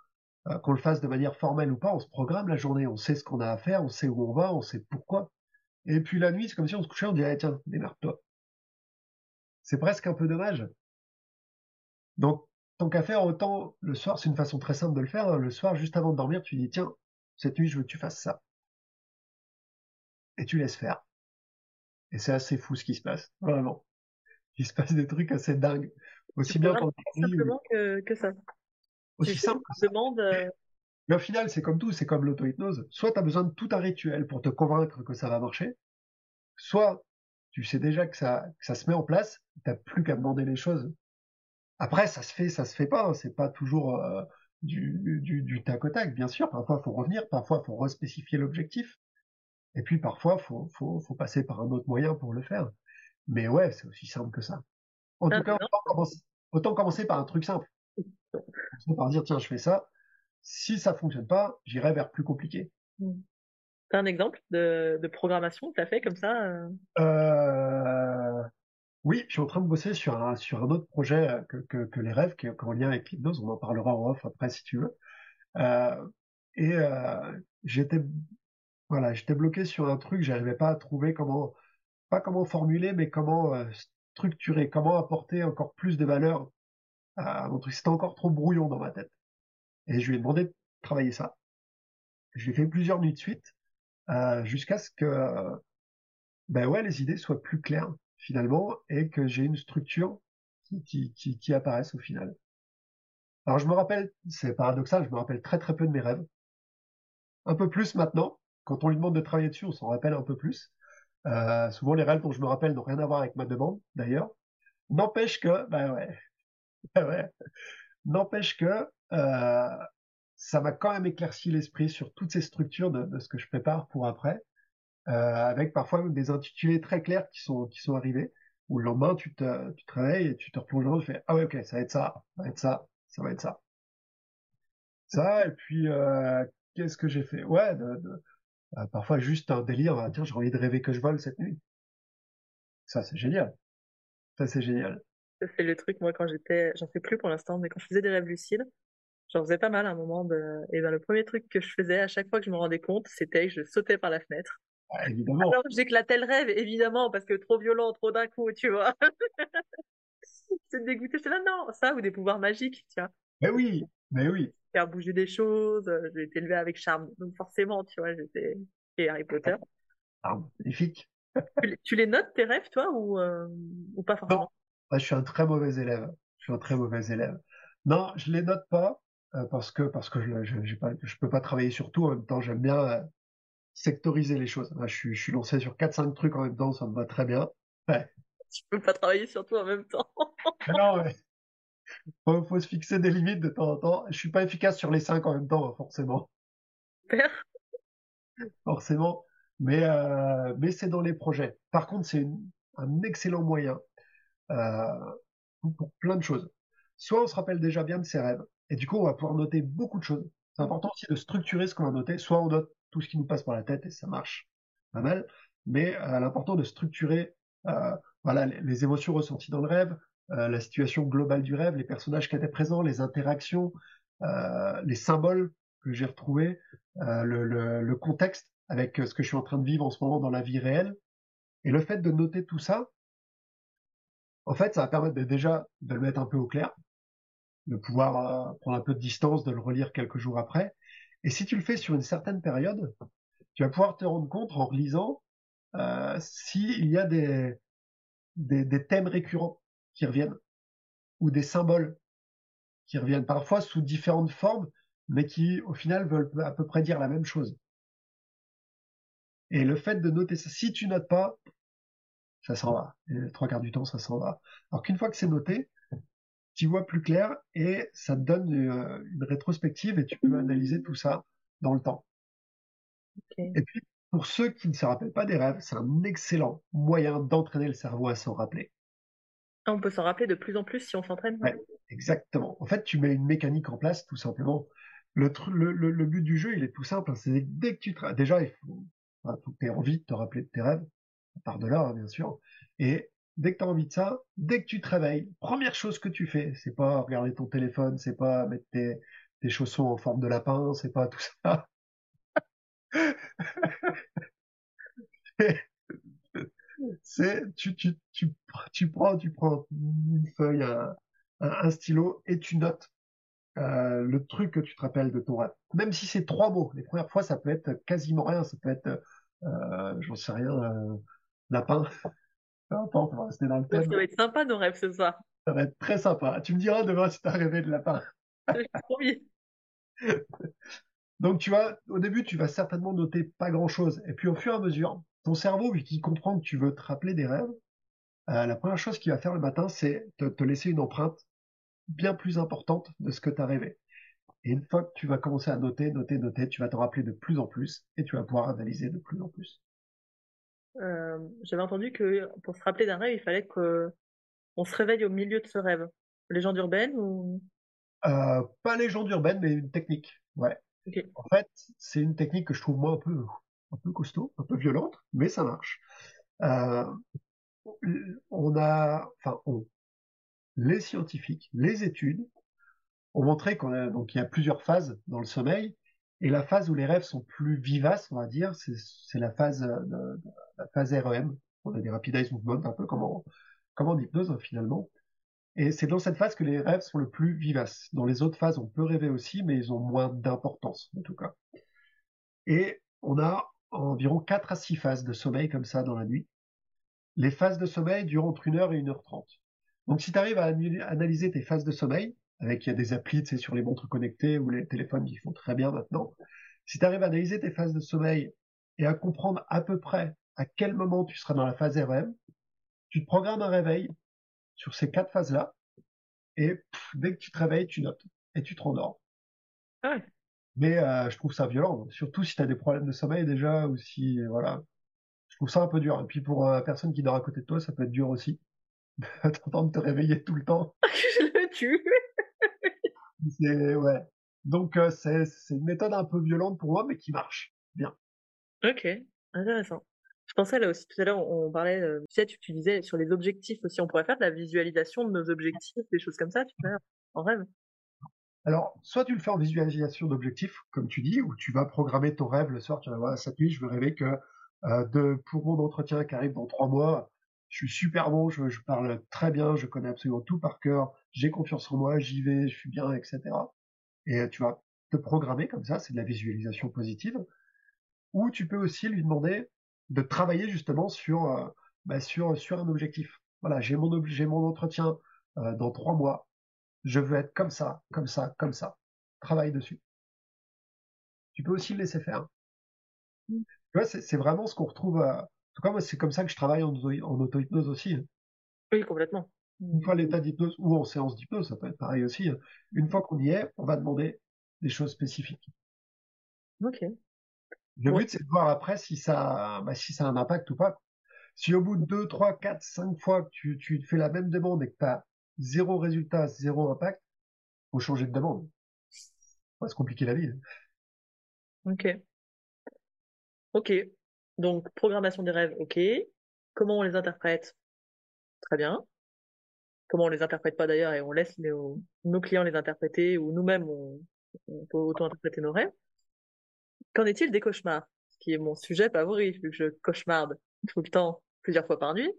euh, qu'on le fasse de manière formelle ou pas, on se programme la journée, on sait ce qu'on a à faire, on sait où on va, on sait pourquoi. Et puis la nuit, c'est comme si on se couchait, on dirait, tiens, démerde-toi. C'est presque un peu dommage. Donc, tant qu'à faire, autant le soir, c'est une façon très simple de le faire. hein. Le soir, juste avant de dormir, tu dis, tiens, cette nuit, je veux que tu fasses ça. Et tu laisses faire. Et c'est assez fou ce qui se passe, vraiment. Il se passe des trucs assez dingues. Aussi Tu bien quand Simplement que, que ça. aussi Tu simple que ça. demandes, euh, Mais au final, c'est comme tout, c'est comme l'auto-hypnose. Soit tu as besoin de tout un rituel pour te convaincre que ça va marcher, soit tu sais déjà que ça, que ça se met en place, t'as plus qu'à demander les choses Après, ça se fait, ça se fait pas. C'est pas toujours euh, du, du, du tac au tac, bien sûr. Parfois, faut revenir. Parfois, faut respécifier l'objectif. Et puis, parfois, faut, faut, faut passer par un autre moyen pour le faire. Mais ouais, c'est aussi simple que ça. En tout cas, autant commencer, autant commencer par un truc simple. Par dire, tiens, je fais ça. Si ça fonctionne pas, j'irai vers plus compliqué. T'as un exemple de, de programmation que t'as fait comme ça euh? Euh... Oui, je suis en train de bosser sur un, sur un autre projet euh, que, que, les rêves, qui est en lien avec l'hypnose. On en parlera en off après si tu veux. Euh, et euh, j'étais voilà, j'étais bloqué sur un truc, j'arrivais pas à trouver comment, pas comment formuler, mais comment structurer, comment apporter encore plus de valeur à mon truc. C'était encore trop brouillon dans ma tête. Et je lui ai demandé de travailler ça. Je l'ai fait plusieurs nuits de suite, jusqu'à ce que, ben ouais, les idées soient plus claires finalement, et que j'ai une structure qui, qui, qui, apparaisse au final. Alors je me rappelle, c'est paradoxal, je me rappelle très très peu de mes rêves. Un peu plus maintenant, quand on lui demande de travailler dessus, on s'en rappelle un peu plus. Euh, souvent, les rêves dont je me rappelle n'ont rien à voir avec ma demande, d'ailleurs. N'empêche que, ben ouais, [LAUGHS] ben ouais. n'empêche que euh, ça m'a quand même éclairci l'esprit sur toutes ces structures de, ce que je prépare pour après, avec parfois des intitulés très clairs qui sont qui sont arrivés. Où le lendemain, tu te, tu te réveilles et tu te replonges dans, tu fais ah ouais ok, ça va être ça, ça va être ça, ça va être ça. Ça et puis euh, qu'est-ce que j'ai fait? Ouais, euh, parfois juste un délire, ah, tiens, j'ai envie de rêver que je vole cette nuit. Ça, c'est génial. Ça, c'est génial. C'est le truc, moi, quand j'étais, j'en fais plus pour l'instant, mais quand je faisais des rêves lucides, j'en faisais pas mal à un moment de, et ben, le premier truc que je faisais à chaque fois que je me rendais compte, c'était que je sautais par la fenêtre. Ah, évidemment. Alors, j'éclatais le rêve, évidemment, parce que trop violent, trop d'un coup, tu vois. [LAUGHS] c'est dégoûté. J'étais là, non, ça, ou des pouvoirs magiques, tu vois. Mais oui, mais oui faire bouger des choses. Euh, j'ai été élevée avec charme, donc forcément, tu vois, j'étais Harry Potter. Ah, magnifique. tu, les notes tes rêves, toi, ou euh, ou pas forcément? Non. je suis un très mauvais élève. Je suis un très mauvais élève. Non, je les note pas euh, parce que parce que je je, je peux pas travailler sur tout en même temps. J'aime bien euh, sectoriser les choses. Là, je suis je suis lancé sur quatre cinq trucs en même temps, ça me va très bien. Ouais. Tu peux pas travailler sur tout en même temps. [LAUGHS] non, mais faut, faut se fixer des limites de temps en temps. Je suis pas efficace sur les cinq en même temps, hein, forcément. Forcément. Mais, euh, mais c'est dans les projets. Par contre, c'est un excellent moyen euh, pour plein de choses. Soit on se rappelle déjà bien de ses rêves, et du coup, on va pouvoir noter beaucoup de choses. C'est important aussi de structurer ce qu'on va noter. Soit on note tout ce qui nous passe par la tête, et ça marche pas mal. Mais euh, l'important de structurer euh, les, émotions ressenties dans le rêve, euh, la situation globale du rêve, les personnages qui étaient présents, les interactions, les symboles que j'ai retrouvés, le, contexte avec ce que je suis en train de vivre en ce moment dans la vie réelle. Et le fait de noter tout ça, en fait, ça va permettre déjà de le mettre un peu au clair, de pouvoir euh, prendre un peu de distance, de le relire quelques jours après. Et si tu le fais sur une certaine période, tu vas pouvoir te rendre compte en relisant euh, s'il y a des, thèmes récurrents qui reviennent, ou des symboles qui reviennent parfois sous différentes formes, mais qui au final veulent à peu près dire la même chose. Et le fait de noter ça, si tu notes pas, ça s'en va. Et trois quarts du temps, ça s'en va. Alors qu'une fois que c'est noté, tu vois plus clair et ça te donne une, euh, une, rétrospective et tu peux analyser tout ça dans le temps. Okay. Et puis, pour ceux qui ne se rappellent pas des rêves, c'est un excellent moyen d'entraîner le cerveau à s'en rappeler. On peut s'en rappeler de plus en plus si on s'entraîne. Ouais, exactement. En fait, tu mets une mécanique en place, tout simplement. Le, le, le, le but du jeu, il est tout simple. Hein. C'est dès que tu te... déjà, il faut, enfin, tu aies envie de te rappeler de tes rêves, à part de là, hein, bien sûr. Et dès que tu as envie de ça, dès que tu te réveilles, première chose que tu fais, c'est pas regarder ton téléphone, c'est pas mettre tes, chaussons en forme de lapin, c'est pas tout ça. [LAUGHS] c'est tu, tu, tu, tu prends tu prends une feuille, un, un, stylo et tu notes euh, le truc que tu te rappelles de ton rêve. Même si c'est trois mots. Les premières fois, ça peut être quasiment rien. Ça peut être, euh, j'en sais rien, euh, lapin. Peu importe, on va rester dans le thème. Ça va être sympa nos rêves ce soir. Ça va être très sympa. Tu me diras demain si t'as rêvé de lapin. promis. [LAUGHS] Donc tu vois, au début, tu vas certainement noter pas grand-chose. Et puis au fur et à mesure, ton cerveau, vu qu'il comprend que tu veux te rappeler des rêves, euh, la première chose qu'il va faire le matin, c'est te, te, laisser une empreinte bien plus importante de ce que tu as rêvé. Et une fois que tu vas commencer à noter, noter, noter, tu vas te rappeler de plus en plus et tu vas pouvoir analyser de plus en plus. Euh, J'avais entendu que pour se rappeler d'un rêve, il fallait que on se réveille au milieu de ce rêve. Légende urbaine ou? Euh, Pas légende urbaine, mais une technique. Ouais. Ok. En fait, c'est une technique que je trouve moi un peu, un peu costaud, un peu violente, mais ça marche. Euh, on a, enfin, on, les scientifiques, les études ont montré qu'on a donc il y a plusieurs phases dans le sommeil et la phase où les rêves sont plus vivaces, on va dire, c'est la phase phase REM. On a des rapid eye movements, un peu comme en, comme en hypnose hein, finalement. Et c'est dans cette phase que les rêves sont le plus vivaces. Dans les autres phases, on peut rêver aussi, mais ils ont moins d'importance en tout cas. Et on a environ 4 à 6 phases de sommeil comme ça dans la nuit. Les phases de sommeil durent entre 1 heure et 1 heure 30. Donc si tu arrives à analyser tes phases de sommeil, avec il y a des applis tu sais, sur les montres connectées ou les téléphones qui font très bien maintenant, si tu arrives à analyser tes phases de sommeil et à comprendre à peu près à quel moment tu seras dans la phase REM, tu te programmes un réveil sur ces quatre phases-là, et dès que tu te réveilles, tu notes, et tu te rendors. Ah Mais euh, je trouve ça violent, surtout si tu as des problèmes de sommeil déjà, ou si, voilà, je trouve ça un peu dur. Et puis pour la personne qui dort à côté de toi, ça peut être dur aussi. [LAUGHS] T'entends te réveiller tout le temps. [LAUGHS] je le tue. Ouais. Donc euh, c'est une méthode un peu violente pour moi, mais qui marche bien. Ok, intéressant. Je pensais là aussi tout à l'heure, on, parlait, euh, tu sais, tu, disais sur les objectifs aussi, on pourrait faire de la visualisation de nos objectifs, des choses comme ça, tu vois, en rêve. Alors, soit tu le fais en visualisation d'objectifs, comme tu dis, où tu vas programmer ton rêve le soir, tu vas voir, cette nuit, je veux rêver que euh, de, pour mon entretien qui arrive dans trois mois, je suis super bon, je, je, parle très bien, je connais absolument tout par cœur, j'ai confiance en moi, j'y vais, je suis bien, etc. Et euh, tu vas te programmer comme ça, c'est de la visualisation positive. Ou tu peux aussi lui demander de travailler justement sur, euh, bah sur, sur un objectif. Voilà, j'ai mon, entretien euh, dans trois mois, je veux être comme ça, comme ça, comme ça. Travaille dessus. Tu peux aussi le laisser faire. Mmh. Tu vois, c'est vraiment ce qu'on retrouve tout cas, moi, c'est comme ça que je travaille en, en auto-hypnose aussi. Hein. Oui, complètement. Une fois l'état d'hypnose ou en séance d'hypnose, ça peut être pareil aussi. Hein. Une fois qu'on y est, on va demander des choses spécifiques. Ok. Le but, c'est de voir après si ça, bah, si ça a un impact ou pas. Si au bout de 2, 3, 4, 5 fois que tu, tu fais la même demande et que tu as zéro résultat, zéro impact, faut changer de demande. Faut se compliquer la vie. Hein. Ok. Ok. Donc, programmation des rêves, ok. Comment on les interprète? Très bien. Comment on les interprète pas d'ailleurs et on laisse nos, clients les interpréter ou nous-mêmes on, peut auto-interpréter nos rêves. Qu'en est-il des cauchemars? Ce qui est mon sujet favori vu que je cauchemarde tout le temps, plusieurs fois par nuit.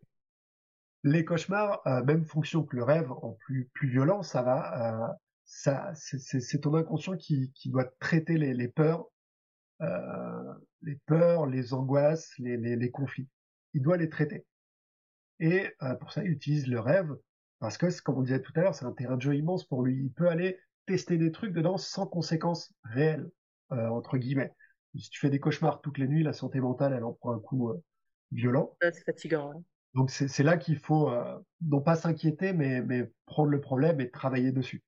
Les cauchemars, euh, même fonction que le rêve, en plus, plus violent, ça va, euh, ça, c'est ton inconscient qui, doit traiter les, peurs les peurs, les angoisses, les, les, les, conflits. Il doit les traiter. Et euh, pour ça, il utilise le rêve, parce que, comme on disait tout à l'heure, c'est un terrain de jeu immense pour lui. Il peut aller tester des trucs dedans sans conséquences réelles, euh, entre guillemets. Si tu fais des cauchemars toutes les nuits, la santé mentale, elle en prend un coup euh, violent. c'est fatigant. Hein. Donc c'est là qu'il faut euh, non pas s'inquiéter, mais, mais prendre le problème et travailler dessus.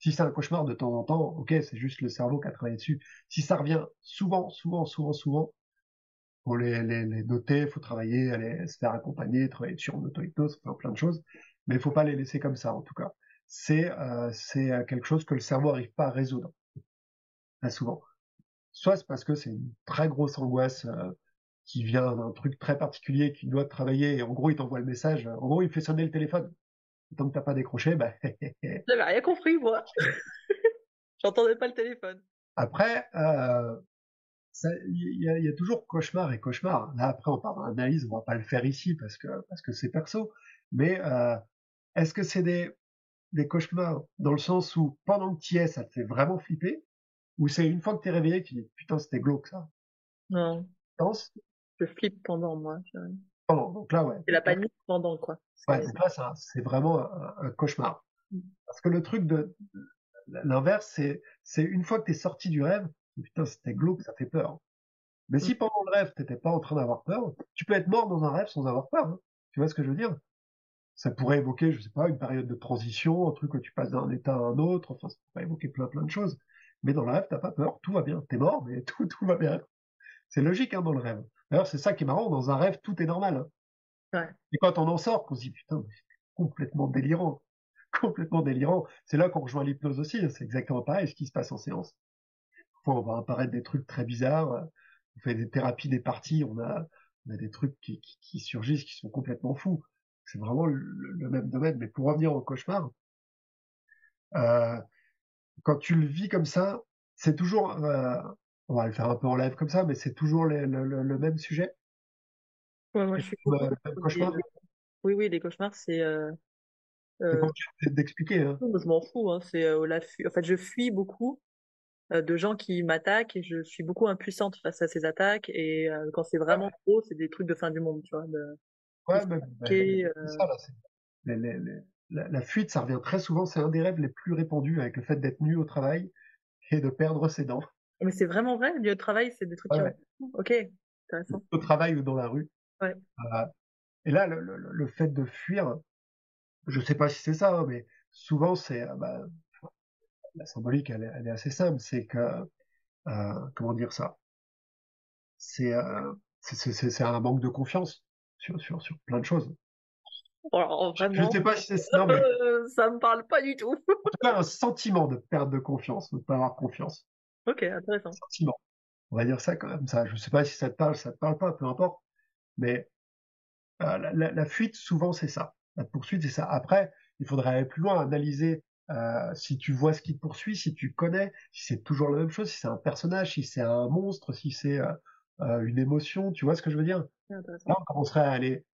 Si c'est un cauchemar de temps en temps, ok, c'est juste le cerveau qui a travaillé dessus. Si ça revient souvent, souvent, souvent, souvent, faut les, les, les noter, faut travailler, aller se faire accompagner, travailler sur en auto-hypnose, plein de choses, mais il faut pas les laisser comme ça en tout cas. C'est euh, euh, quelque chose que le cerveau n'arrive pas à résoudre, très souvent. Soit c'est parce que c'est une très grosse angoisse euh, qui vient d'un truc très particulier qu'il doit travailler, et en gros il t'envoie le message, en gros il fait sonner le téléphone tant que t'as pas décroché, bah. [LAUGHS] J'avais rien compris, moi. [LAUGHS] J'entendais pas le téléphone. Après, euh, il y, a, toujours cauchemar et cauchemar. Là, après, on parle d'analyse, on va pas le faire ici parce que parce que c'est perso. Mais euh, est-ce que c'est des des cauchemars dans le sens où pendant que tu es, ça te fait vraiment flipper, ou c'est une fois que t'es réveillé, tu dis putain c'était glauque ça? Non. Pense. Je flippe pendant moi. Donc là ouais. C'est la panique pendant quoi. Ouais, donc là, c'est vraiment un, cauchemar. Mm. Parce que le truc de, l'inverse, c'est, c'est une fois que t'es sorti du rêve, putain, c'était glauque, ça fait peur. Mais si mm. pendant le rêve, t'étais pas en train d'avoir peur, tu peux être mort dans un rêve sans avoir peur. Hein. Tu vois ce que je veux dire? Ça pourrait évoquer, je sais pas, une période de transition, un truc où tu passes d'un état à un autre, enfin, ça pourrait évoquer plein plein de choses. Mais dans le rêve, t'as pas peur, tout va bien. T'es mort, mais [LAUGHS] tout, tout va bien. C'est logique, hein, dans le rêve. D'ailleurs, c'est ça qui est marrant, dans un rêve, tout est normal. Hein. Ouais. Et quand on en sort, qu'on se dit, putain, mais c'est complètement délirant. [LAUGHS] Complètement délirant. C'est là qu'on rejoint l'hypnose aussi, hein. c'est exactement pareil ce qui se passe en séance. Parfois, on va apparaître des trucs très bizarres, on fait des thérapies des parties, on a, on a des trucs qui, qui, qui surgissent, qui sont complètement fous c'est vraiment le, le, même domaine. Mais pour revenir au cauchemar, euh, quand tu le vis comme ça, c'est toujours, euh, on va le faire un peu en live comme ça, mais c'est toujours le, le, même sujet. Ouais, moi je suis. cauchemar. Oui, oui, les cauchemars, c'est. Euh, euh... d'expliquer. Hein? Je m'en fous. Hein. C'est euh, la fu... En fait, je fuis beaucoup euh, de gens qui m'attaquent et je suis beaucoup impuissante face à ces attaques. Et quand c'est vraiment trop, c'est des trucs de fin du monde, tu vois. De... Ouais, mais, mais, euh... ça, là, les, les, les, la, la, fuite, ça revient très souvent. C'est un des rêves les plus répandus avec le fait d'être nu au travail et de perdre ses dents. Mais c'est vraiment vrai, le lieu de travail, c'est des trucs ouais, qui... Ok, intéressant. Au travail ou dans la rue. Ouais. Euh, et là, le, le, le, fait de fuir, je sais pas si c'est ça, hein, mais souvent, c'est... Euh, bah, la symbolique, elle est, elle est assez simple. C'est que... Euh, comment dire ça? C'est euh, c'est un manque de confiance sur, sur, sur plein de choses. Alors, vraiment, je ne sais pas si c'est non, mais... [LAUGHS] ça me parle pas du tout. en tout cas, un sentiment de perte de confiance, de ne pas avoir confiance. Ok, intéressant. Sentiment. On va dire ça quand même. Ça, je ne sais pas si ça te parle, ça te parle pas, peu importe. Mais euh, la, la, la, fuite, souvent, c'est ça. La poursuite, c'est ça. Après, il faudrait aller plus loin, analyser euh, si tu vois ce qui te poursuit, si tu connais, si c'est toujours la même chose, si c'est un personnage, si c'est un monstre, si c'est euh, une émotion, tu vois ce que je veux dire? Là, on commencerait à aller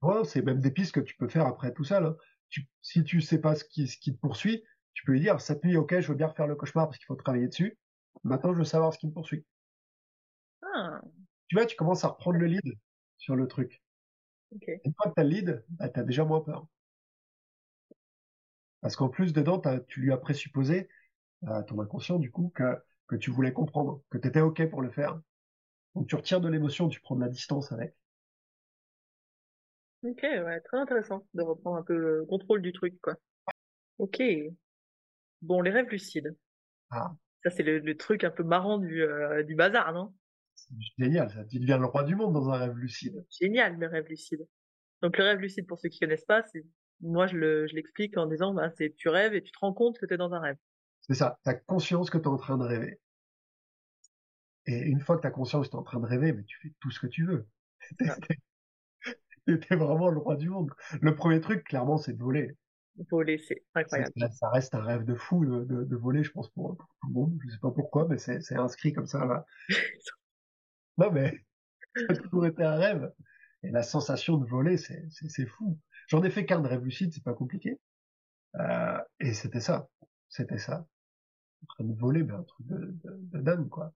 loin, c'est même des pistes que tu peux faire après tout ça. Là. Tu, si tu sais pas ce qui, ce qui te poursuit, tu peux lui dire, cette nuit, ok, je veux bien refaire le cauchemar parce qu'il faut travailler dessus. Maintenant, je veux savoir ce qui me poursuit. Ah. Tu vois, tu commences à reprendre le lead sur le truc. Okay. Une fois que tu as le lead, bah, tu as déjà moins peur. Parce qu'en plus, dedans, tu lui as présupposé, à ton inconscient, du coup, que, que tu voulais comprendre, que tu étais OK pour le faire. Donc tu retires de l'émotion, tu prends de la distance avec. Ok, ouais, très intéressant de reprendre un peu le contrôle du truc, quoi. Ok. Bon, les rêves lucides. Ah. Ça, c'est le, le, truc un peu marrant du, euh, du bazar, non? C'est génial, ça. Tu deviens le roi du monde dans un rêve lucide. Génial, le rêve lucide. Donc le rêve lucide, pour ceux qui connaissent pas, c'est moi je le je l'explique en disant bah, c'est tu rêves et tu te rends compte que tu es dans un rêve. C'est ça, tu as conscience que tu es en train de rêver. Et une fois que tu as conscience que tu es en train de rêver, mais tu fais tout ce que tu veux. [LAUGHS] T'es vraiment le roi du monde. Le premier truc, clairement, c'est de voler. Voler, c'est incroyable. Ça, ça, reste un rêve de fou de, de, de voler, je pense, pour, pour, tout le monde. Je sais pas pourquoi, mais c'est inscrit comme ça là. [LAUGHS] non, mais ça a toujours été un rêve. Et la sensation de voler, c'est fou. J'en ai fait qu'un de rêve lucide, c'est pas compliqué. Euh, et c'était ça. C'était ça. En train de voler, mais un truc de, de, de dingue, quoi.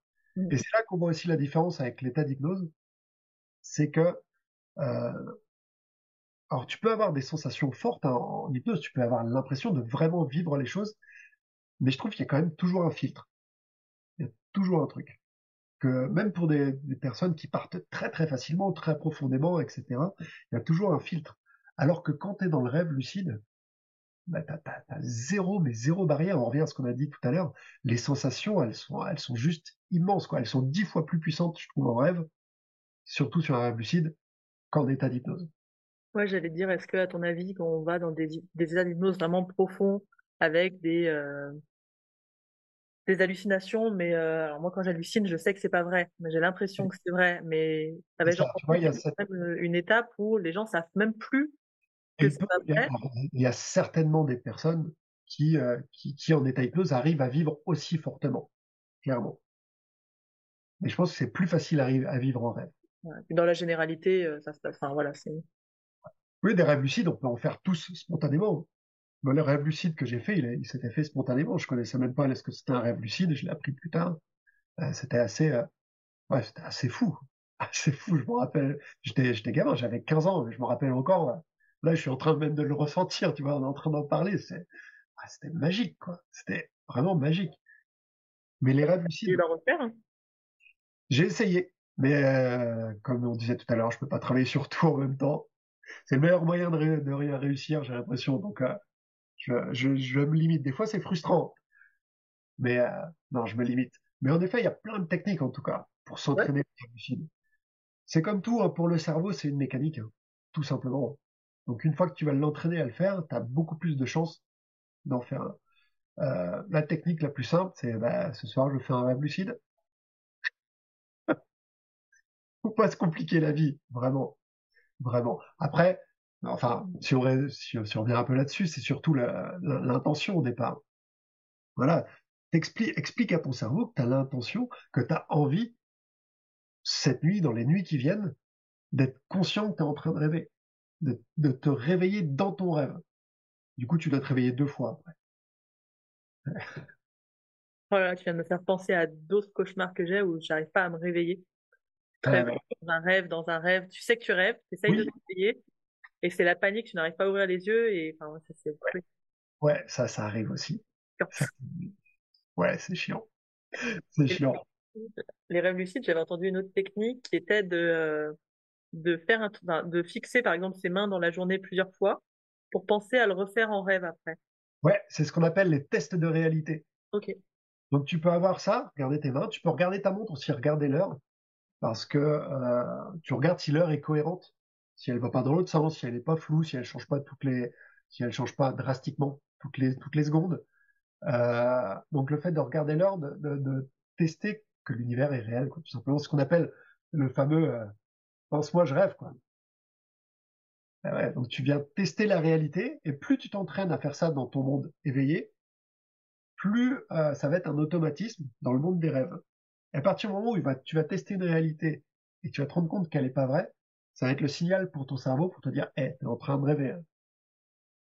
Et c'est là qu'on voit aussi la différence avec l'état d'hypnose, c'est que euh, alors tu peux avoir des sensations fortes hein, en hypnose, tu peux avoir l'impression de vraiment vivre les choses, mais je trouve qu'il y a quand même toujours un filtre. Il y a toujours un truc. Que même pour des, personnes qui partent très très facilement, très profondément, etc., il y a toujours un filtre. Alors que quand tu es dans le rêve lucide, bah, t'as zéro, mais zéro barrière. On revient à ce qu'on a dit tout à l'heure. Les sensations, elles sont, elles sont juste immenses, quoi. Elles sont dix fois plus puissantes, je trouve, en rêve, surtout sur un rêve lucide, qu'en état d'hypnose. Ouais, j'allais dire, est-ce que, à ton avis, quand on va dans des, des états d'hypnose vraiment profonds, avec des, euh, des hallucinations, mais euh, alors moi, quand j'hallucine, je sais que c'est pas vrai, mais j'ai l'impression que c'est vrai. Mais ça, tu vois, il y a cette... une étape où les gens savent même plus que c'est pas vrai. Il y a certainement des personnes qui, euh, qui, qui, en état hypnose, arrivent à vivre aussi fortement, clairement. Mais je pense que c'est plus facile à, à vivre en rêve. Ouais. Dans la généralité, euh, ça se passe. Enfin, voilà, c'est. Oui, des rêves lucides, on peut en faire tous spontanément. Moi, le rêve lucide que j'ai fait, il, il s'était fait spontanément. Je connaissais même pas est-ce que c'était un rêve lucide. Je l'ai appris plus tard. Euh, c'était assez, euh, ouais, c'était assez fou, [LAUGHS] assez fou. Je me rappelle, j'étais, j'étais gamin, j'avais 15 ans, mais je me rappelle encore. Là, je suis en train même de le ressentir. Tu vois, on est en train d'en parler. C'est, ah, c'était magique, quoi. C'était vraiment magique. Mais les rêves lucides. Tu la refaire hein? J'ai essayé, mais euh, comme on disait tout à l'heure, je peux pas travailler sur tout en même temps. C'est le meilleur moyen de, ré- de rien réussir, j'ai l'impression. Donc, euh, je, je, je me limite. Des fois, c'est frustrant, mais euh, non, je me limite. Mais en effet, il y a plein de techniques en tout cas pour s'entraîner lucide. C'est comme tout, hein, pour le cerveau, c'est une mécanique, hein, tout simplement. Donc, une fois que tu vas l'entraîner à le faire, tu as beaucoup plus de chances d'en faire un. Euh, la technique la plus simple, c'est bah, ce soir, je fais un rêve lucide. [LAUGHS] Faut pas se compliquer la vie, vraiment, vraiment. Après, enfin, si on, revient un peu là-dessus, c'est surtout l'intention au départ. Voilà, explique à ton cerveau que tu as l'intention, que tu as envie, cette nuit, dans les nuits qui viennent, d'être conscient que tu es en train de rêver, de, de te réveiller dans ton rêve. Du coup, tu dois te réveiller deux fois après. [LAUGHS] Voilà, tu viens de me faire penser à d'autres cauchemars que j'ai où j'arrive pas à me réveiller. Je Euh, rêve dans un rêve, dans un rêve. Tu sais que tu rêves, tu essayes de Oui. te réveiller et c'est la panique, tu n'arrives pas à ouvrir les yeux et enfin, ouais, ça, c'est ouais, ça, ça arrive aussi. Ça, ouais, c'est chiant. C'est chiant. Les rêves lucides, j'avais entendu une autre technique qui était de, euh, de faire un, de fixer par exemple ses mains dans la journée plusieurs fois pour penser à le refaire en rêve après. Ouais, c'est ce qu'on appelle les tests de réalité. Ok. Donc tu peux avoir ça, regarder tes mains, tu peux regarder ta montre aussi, regarder l'heure, parce que euh, tu regardes si l'heure est cohérente, si elle va pas dans l'autre sens, si elle est pas floue, si elle change pas toutes les, si elle change pas drastiquement toutes les toutes les secondes. Euh, donc le fait de regarder l'heure, de, tester que l'univers est réel, tout simplement, ce qu'on appelle le fameux euh, pense-moi je rêve, quoi. Ah donc tu viens tester la réalité, et plus tu t'entraînes à faire ça dans ton monde éveillé, plus ça va être un automatisme dans le monde des rêves. Et à partir du moment où tu vas tester une réalité et tu vas te rendre compte qu'elle n'est pas vraie, ça va être le signal pour ton cerveau pour te dire, hé, t'es en train de rêver. hein.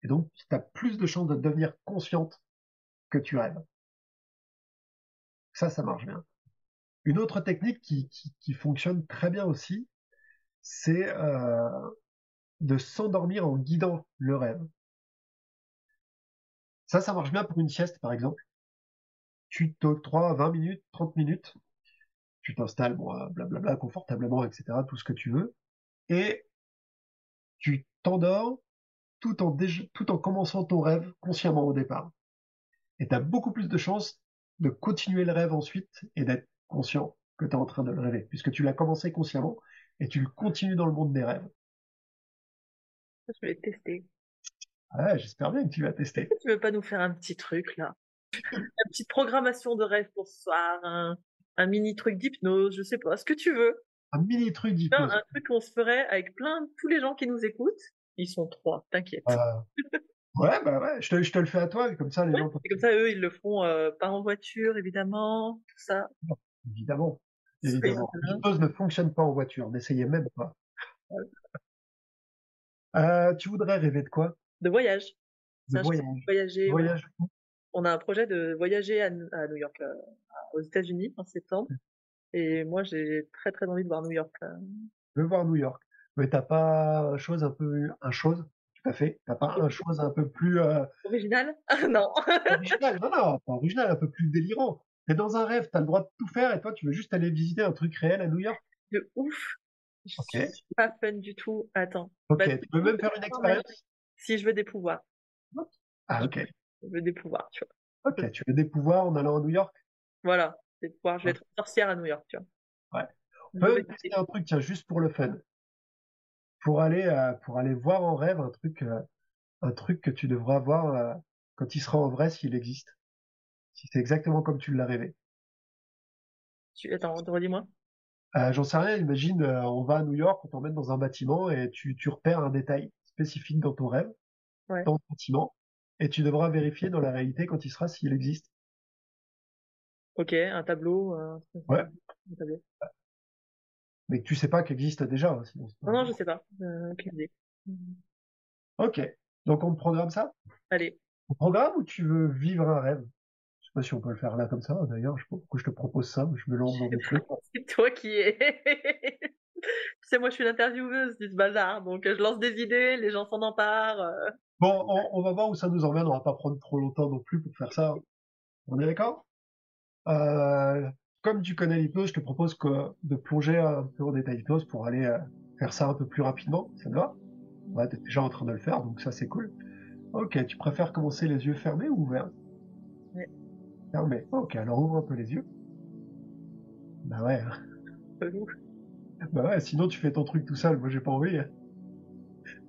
Et donc, tu as plus de chances de devenir consciente que tu rêves. Ça, ça marche bien. Une autre technique qui, qui, qui fonctionne très bien aussi, c'est euh, de s'endormir en guidant le rêve. Ça, ça marche bien pour une sieste, par exemple. Tu t'octroies 20 minutes, 30 minutes, tu t'installes, bon, euh, blablabla, confortablement, etc., tout ce que tu veux, et tu t'endors tout en, déj- tout en commençant ton rêve consciemment au départ. Et tu as beaucoup plus de chances de continuer le rêve ensuite et d'être conscient que tu es en train de le rêver, puisque tu l'as commencé consciemment et tu le continues dans le monde des rêves. Je vais tester. Ouais, j'espère bien que tu vas tester. Tu veux pas nous faire un petit truc là? [LAUGHS] Une petite programmation de rêve pour ce soir, un, un mini truc d'hypnose, je sais pas, ce que tu veux. Un mini truc d'hypnose. un truc qu'on se ferait avec plein de tous les gens qui nous écoutent. Ils sont trois, t'inquiète. Euh, ouais, bah ouais, je te, je te le fais à toi, comme ça les Ouais, gens comme ça, eux, ils le feront euh, pas en voiture, évidemment, tout ça. Évidemment, évidemment. bien. L'hypnose ne fonctionne pas en voiture, n'essayez même pas. Euh, tu voudrais rêver de quoi? De voyage. De Ça, voyage. Voyager. ouais. On a un projet de voyager à, à New York, euh, aux États-Unis en septembre. Et moi, j'ai très très envie de voir New York. euh. Je veux voir New York. Mais t'as pas un chose un peu, un chose, tout à fait? T'as pas un chose un peu plus euh, Original? [LAUGHS] Non original? Non, non, pas original, un peu plus délirant. T'es dans un rêve, t'as le droit de tout faire et toi, tu veux juste aller visiter un truc réel à New York? De ouf Je suis pas fun du tout. Attends. Ok. Bah, tu peux même faire une expérience? Si je veux des pouvoirs. Ah, ok. Je veux des pouvoirs, tu vois. Ok. Tu veux des pouvoirs en allant à New York? Voilà. Des pouvoirs. Je vais être sorcière à New York, tu vois. Ouais. On peut tester un truc, tiens, juste pour le fun. Pour aller, euh, pour aller voir en rêve un truc, euh, un truc que tu devras voir euh, quand il sera en vrai s'il existe. Si c'est exactement comme tu l'as rêvé. tu- Attends, redis-moi. Euh, J'en sais rien, imagine, euh, on va à New York, on t'emmène dans un bâtiment et tu, tu repères un détail spécifique dans ton rêve, Ouais. dans le bâtiment, et tu devras vérifier dans la réalité quand il sera s'il existe. Ok, un tableau. euh, Ouais. un tableau. Mais que tu sais pas qu'il existe déjà. hein, sinon c'est pas- Non, non, je sais pas. Euh, idée. Ok, donc on programme ça? Allez. On programme ou tu veux vivre un rêve? Je sais pas si on peut le faire là comme ça, d'ailleurs, je sais pas pourquoi je te propose ça, mais je me lance dans des trucs. [LAUGHS] C'est toi qui es. [LAUGHS] tu sais, moi, je suis l'intervieweuse du bazar, donc je lance des idées, les gens s'en emparent. euh. Bon, on, on va voir où ça nous emmène, on va pas prendre trop longtemps non plus pour faire ça. On est d'accord? Euh, Comme tu connais l'hypnose, je te propose que, de plonger un peu en détail hypnose pour aller euh, faire ça un peu plus rapidement, ça te va? Ouais, t'es déjà en train de le faire, donc ça c'est cool. Ok, tu préfères commencer les yeux fermés ou ouverts? Ouais. Fermés. Ok, alors ouvre un peu les yeux. Bah ouais. hein. Bah ouais, sinon tu fais ton truc tout seul, moi j'ai pas envie. hein.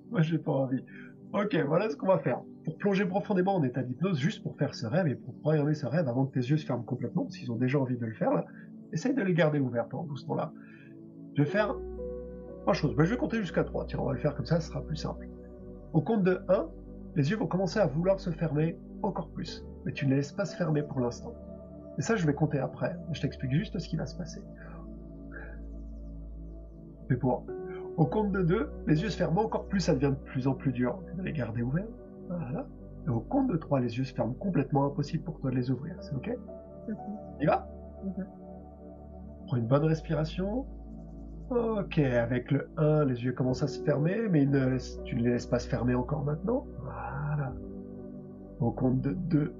Moi j'ai pas envie. Ok, voilà ce qu'on va faire. Pour plonger profondément en état d'hypnose, juste pour faire ce rêve et pour programmer ce rêve avant que tes yeux se ferment complètement, qu'ils ont déjà envie de le faire essaye de les garder ouverts pendant tout ce temps-là. Je vais faire trois choses. Ben, je vais compter jusqu'à 3. Tiens, on va le faire comme ça, ce sera plus simple. Au compte de 1, les yeux vont commencer à vouloir se fermer encore plus. Mais tu ne les laisses pas se fermer pour l'instant. Et ça, je vais compter après. Je t'explique juste ce qui va se passer. Mais pour. Au compte de 2, les yeux se ferment encore plus, ça devient de plus en plus dur de les garder ouverts. Voilà. Et au compte de 3, les yeux se ferment complètement impossible pour toi de les ouvrir. C'est ok? Mhm. Y va? Prends une bonne respiration. Ok, avec le 1, les yeux commencent à se fermer, mais ils ne laissent- tu ne les laisses pas se fermer encore maintenant. Voilà. Au compte de 2,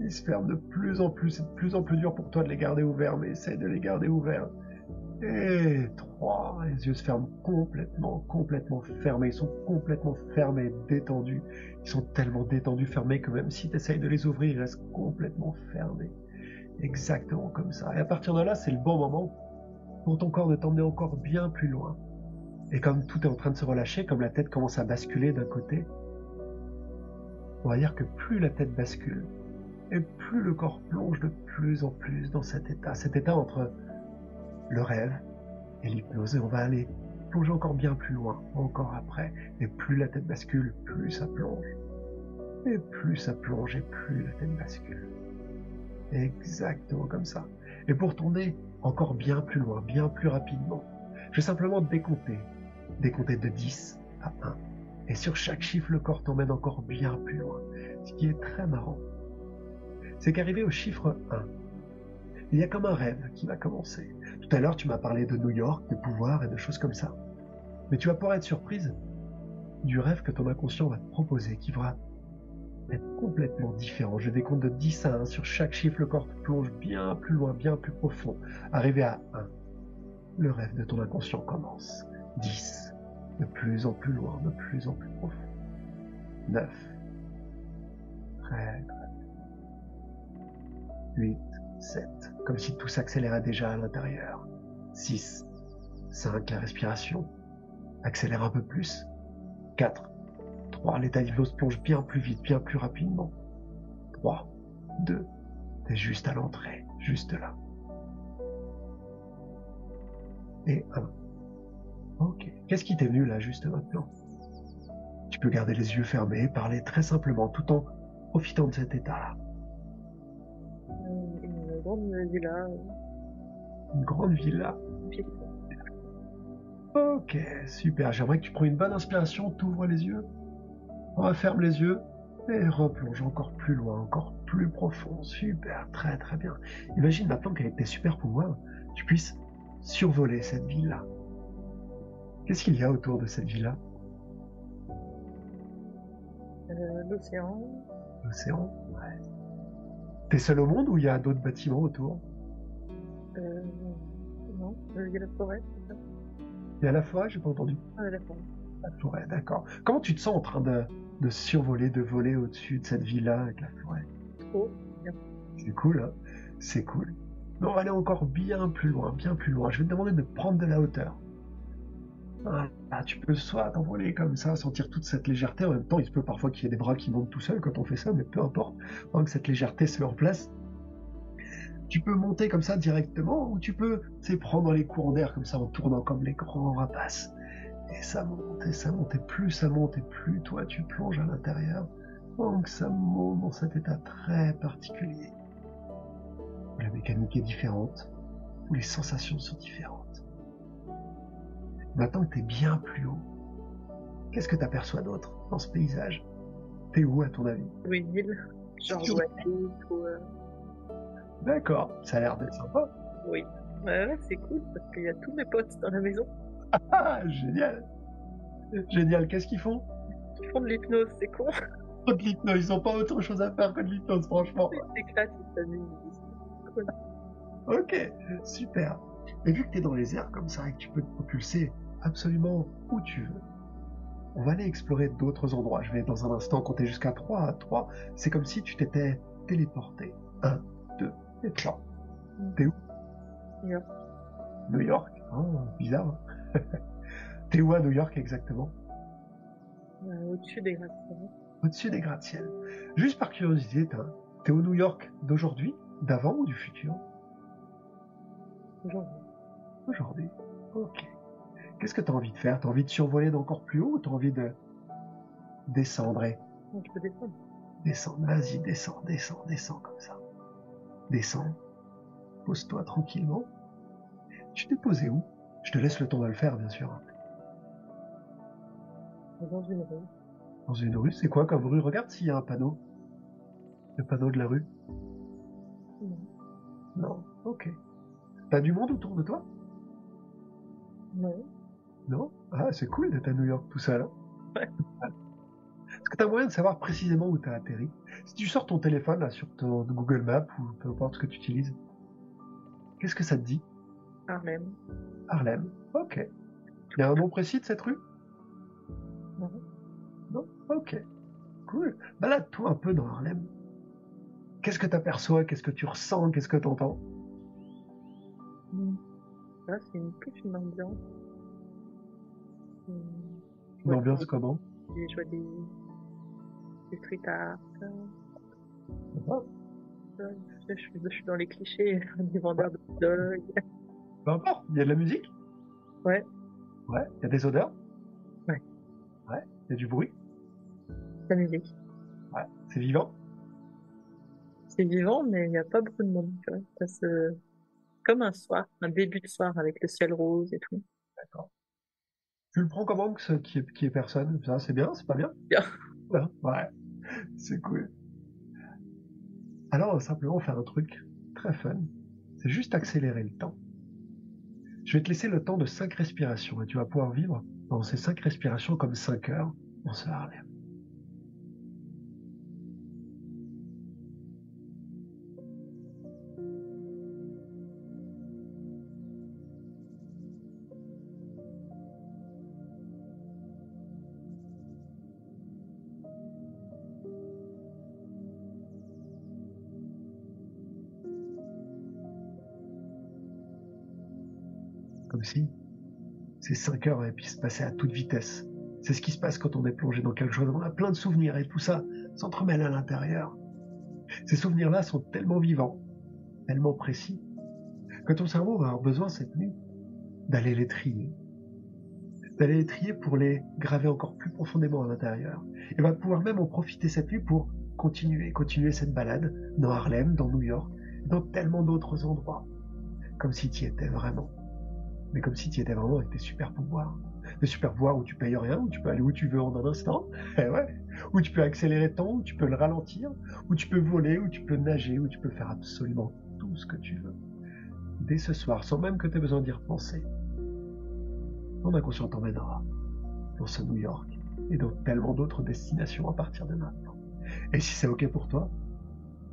ils se ferment de plus en plus, c'est de plus en plus dur pour toi de les garder ouverts, mais essaye de les garder ouverts. Et 3, les yeux se ferment complètement, complètement fermés. Ils sont complètement fermés, détendus. Ils sont tellement détendus, fermés, que même si tu essayes de les ouvrir, ils restent complètement fermés. Exactement comme ça. Et à partir de là, c'est le bon moment pour ton corps de t'emmener encore bien plus loin. Et comme tout est en train de se relâcher, comme la tête commence à basculer d'un côté, on va dire que plus la tête bascule, et plus le corps plonge de plus en plus dans cet état, cet état entre le rêve et l'hypnose. Et on va aller plonger encore bien plus loin, encore après. Et plus la tête bascule, plus ça plonge. Et plus ça plonge, et plus la tête bascule. Exactement comme ça. Et pour tourner encore bien plus loin, bien plus rapidement, je vais simplement décompter. Décompter de 10 à 1. Et sur chaque chiffre, le corps t'emmène encore bien plus loin. Ce qui est très marrant, c'est qu'arrivé au chiffre 1, il y a comme un rêve qui va commencer. Tout à l'heure, tu m'as parlé de New York, de pouvoir et de choses comme ça. Mais tu vas pouvoir être surprise du rêve que ton inconscient va te proposer, qui va être complètement différent. Je décompte de 10 à 1. Sur chaque chiffre, le corps plonge bien plus loin, bien plus profond. Arrivé à 1, le rêve de ton inconscient commence. 10, de plus en plus loin, de plus en plus profond. 9, très, très 8, 7, comme si tout s'accélérait déjà à l'intérieur. 6, 5, la respiration accélère un peu plus. 4, 3, l'état d'hypnose plonge bien plus vite, bien plus rapidement. 3, 2, t'es juste à l'entrée, juste là. Et 1. Ok. Qu'est-ce qui t'est venu là, juste maintenant? Tu peux garder les yeux fermés, parler très simplement, tout en profitant de cet état-là. Grande villa. Une grande villa. Ok, super. J'aimerais que tu prennes une bonne inspiration, t'ouvres les yeux, referme les yeux et replonge encore plus loin, encore plus profond. Super, très très bien. Imagine maintenant qu'avec tes super pouvoirs, tu puisses survoler cette ville-là. Qu'est-ce qu'il y a autour de cette ville-là Euh, L'océan. L'océan Ouais. T'es seul au monde ou il y a d'autres bâtiments autour? Euh, non, euh, il y a la forêt, c'est ça? Il y a la forêt, j'ai pas entendu. Ah, la forêt. La forêt, d'accord. Comment tu te sens en train de, de survoler, de voler au-dessus de cette ville-là avec la forêt? Trop. C'est cool, hein? C'est cool. Mais on va aller encore bien plus loin, bien plus loin. Je vais te demander de prendre de la hauteur. Voilà, tu peux soit t'envoler comme ça, sentir toute cette légèreté. En même temps, il se peut parfois qu'il y ait des bras qui montent tout seuls quand on fait ça, mais peu importe. Tant que cette légèreté se met en place. Tu peux monter comme ça directement, ou tu peux, sais, prendre les courants d'air comme ça en tournant comme les grands rapaces. Et ça monte, et ça monte, et plus ça monte, et plus toi tu plonges à l'intérieur. Donc ça monte dans cet état très particulier. La mécanique est différente, où les sensations sont différentes. Maintenant que t'es bien plus haut, qu'est-ce que t'aperçois d'autre dans ce paysage? T'es où à ton avis? Ou une île. Genre ou... D'accord, ça a l'air d'être sympa. Oui. Ouais, c'est cool parce qu'il y a tous mes potes dans la maison Ah, génial Génial, qu'est-ce qu'ils font? Qui font de l'hypnose, c'est con. Oh, de l'hypnose, ils ont pas autre chose à faire que de l'hypnose, franchement. Ils s'éclatent, ils s'amusent. Cool. Ok, super. Et vu que t'es dans les airs comme ça et que tu peux te propulser absolument où tu veux, on va aller explorer d'autres endroits. Je vais dans un instant compter jusqu'à 3. 3, c'est comme si tu t'étais téléporté. 1, 2 et 3. T'es où? New York. New York? Oh, bizarre. hein. [LAUGHS] T'es où à New York exactement? Euh, Au-dessus des gratte-ciel. Au-dessus des gratte-ciel. Juste par curiosité, t'es au New York d'aujourd'hui, d'avant ou du futur? Aujourd'hui. Aujourd'hui. Ok. Qu'est-ce que t'as envie de faire? T'as envie de survoler d'encore plus haut ou t'as envie de descendre et je peux descendre. descendre Vas-y, descends, descends, descends comme ça. Descends. Pose-toi tranquillement. Tu t'es posé où? Je te laisse le temps de le faire, bien sûr. Dans une rue. Dans une rue, c'est quoi comme rue? Regarde s'il y a un panneau. Le panneau de la rue Non. Non. Ok. T'as du monde autour de toi? Non. Non? Ah, c'est cool d'être à New York tout seul. hein Ouais. Est-ce que t'as moyen de savoir précisément où t'as atterri? Si tu sors ton téléphone là sur ton Google Maps ou peu importe ce que tu utilises, qu'est-ce que ça te dit? Harlem. Harlem. Ok. Il y a un nom précis de cette rue? Non. Non? Ok. Cool. Balade-toi un peu dans Harlem. Qu'est-ce que t'aperçois? Qu'est-ce que tu ressens? Qu'est-ce que t'entends? Hmm. C'est une, plus une ambiance. Une Ouais, ambiance comment? Je vois des, des street art. Ah, Je, suis- je suis dans les clichés [LAUGHS] des vendeurs de dog. Peu importe. Il y a de la musique? Ouais. Ouais. Il y a des odeurs? Ouais. Ouais. Il y a du bruit? La musique. Ouais. C'est vivant? C'est vivant, mais il n'y a pas beaucoup de monde. Tu vois. Ça se... Comme un soir, un début de soir avec le ciel rose et tout. D'accord. Tu le prends comment que ce qui est, qui est personne? Ça, c'est bien, c'est pas bien? Bien. [LAUGHS] Ouais, c'est cool. Alors, on va simplement faire un truc très fun. C'est juste accélérer le temps. Je vais te laisser le temps de 5 respirations et tu vas pouvoir vivre dans ces 5 respirations comme 5 heures dans ce Harlem. Ces 5 heures avaient pu se passer à toute vitesse. C'est ce qui se passe quand on est plongé dans quelque chose. On a plein de souvenirs et tout ça s'entremêle à l'intérieur. Ces souvenirs-là sont tellement vivants, tellement précis, que ton cerveau va avoir besoin cette nuit d'aller les trier. D'aller les trier pour les graver encore plus profondément à l'intérieur. Et va pouvoir même en profiter cette nuit pour continuer, continuer cette balade dans Harlem, dans New York, dans tellement d'autres endroits. Comme si tu y étais vraiment. Mais comme si tu étais vraiment avec tes super pouvoirs. Des super pouvoirs où tu payes rien, où tu peux aller où tu veux en un instant. [LAUGHS] Eh ouais. Où tu peux accélérer le où tu peux le ralentir, où tu peux voler, où tu peux nager, où tu peux faire absolument tout ce que tu veux. Dès ce soir, sans même que tu aies besoin d'y repenser. Ton inconscient t'emmènera dans ce New York et dans tellement d'autres destinations à partir de maintenant. Et si c'est ok pour toi,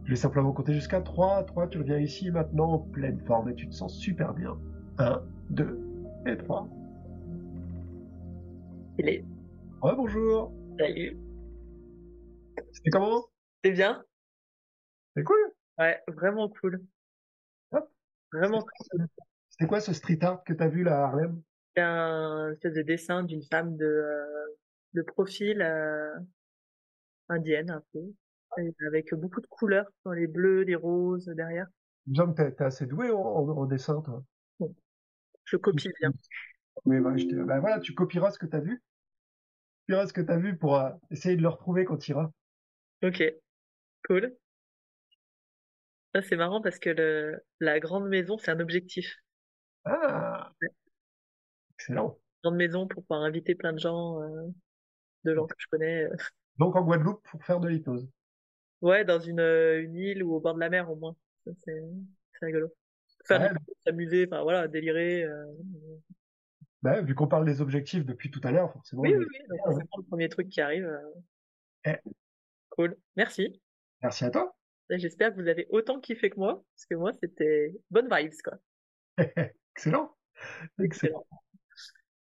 je vais simplement compter jusqu'à 3. 3, tu reviens ici maintenant en pleine forme et tu te sens super bien. 1, 2 et 3. Il est. Ouais, bonjour. Salut. C'était comment? C'est bien C'est cool. Ouais, vraiment cool. Hop. Vraiment cool. C'était quoi ce street art que t'as vu là à Harlem? C'est un espèce de dessin d'une femme de, euh, de profil euh, indienne un peu, avec beaucoup de couleurs dans les bleus, les roses derrière. Que t'es- t'es assez doué en, en- en dessin, toi? Je copie bien. Oui, bah, je te- bah, voilà, tu copieras ce que t'as vu. Tu copieras ce que t'as vu pour euh, essayer de le retrouver quand tu iras. Ok, cool. Ça c'est marrant parce que le, la grande maison c'est un objectif. Ah Ouais. Excellent. Grande maison pour pouvoir inviter plein de gens, euh, de gens que je connais. euh. Donc en Guadeloupe pour faire de l'hypnose. Ouais, dans une, une île ou au bord de la mer au moins. C'est rigolo. Faire Ouais. s'amuser, enfin voilà, délirer. euh. Bah, vu qu'on parle des objectifs depuis tout à l'heure, forcément. Oui, oui, oui. C'est vraiment le premier truc qui arrive. euh. Eh. Cool. Merci. Merci à toi. J'espère que vous avez autant kiffé que moi, parce que moi c'était bonne vibes quoi. [LAUGHS] Excellent. Excellent.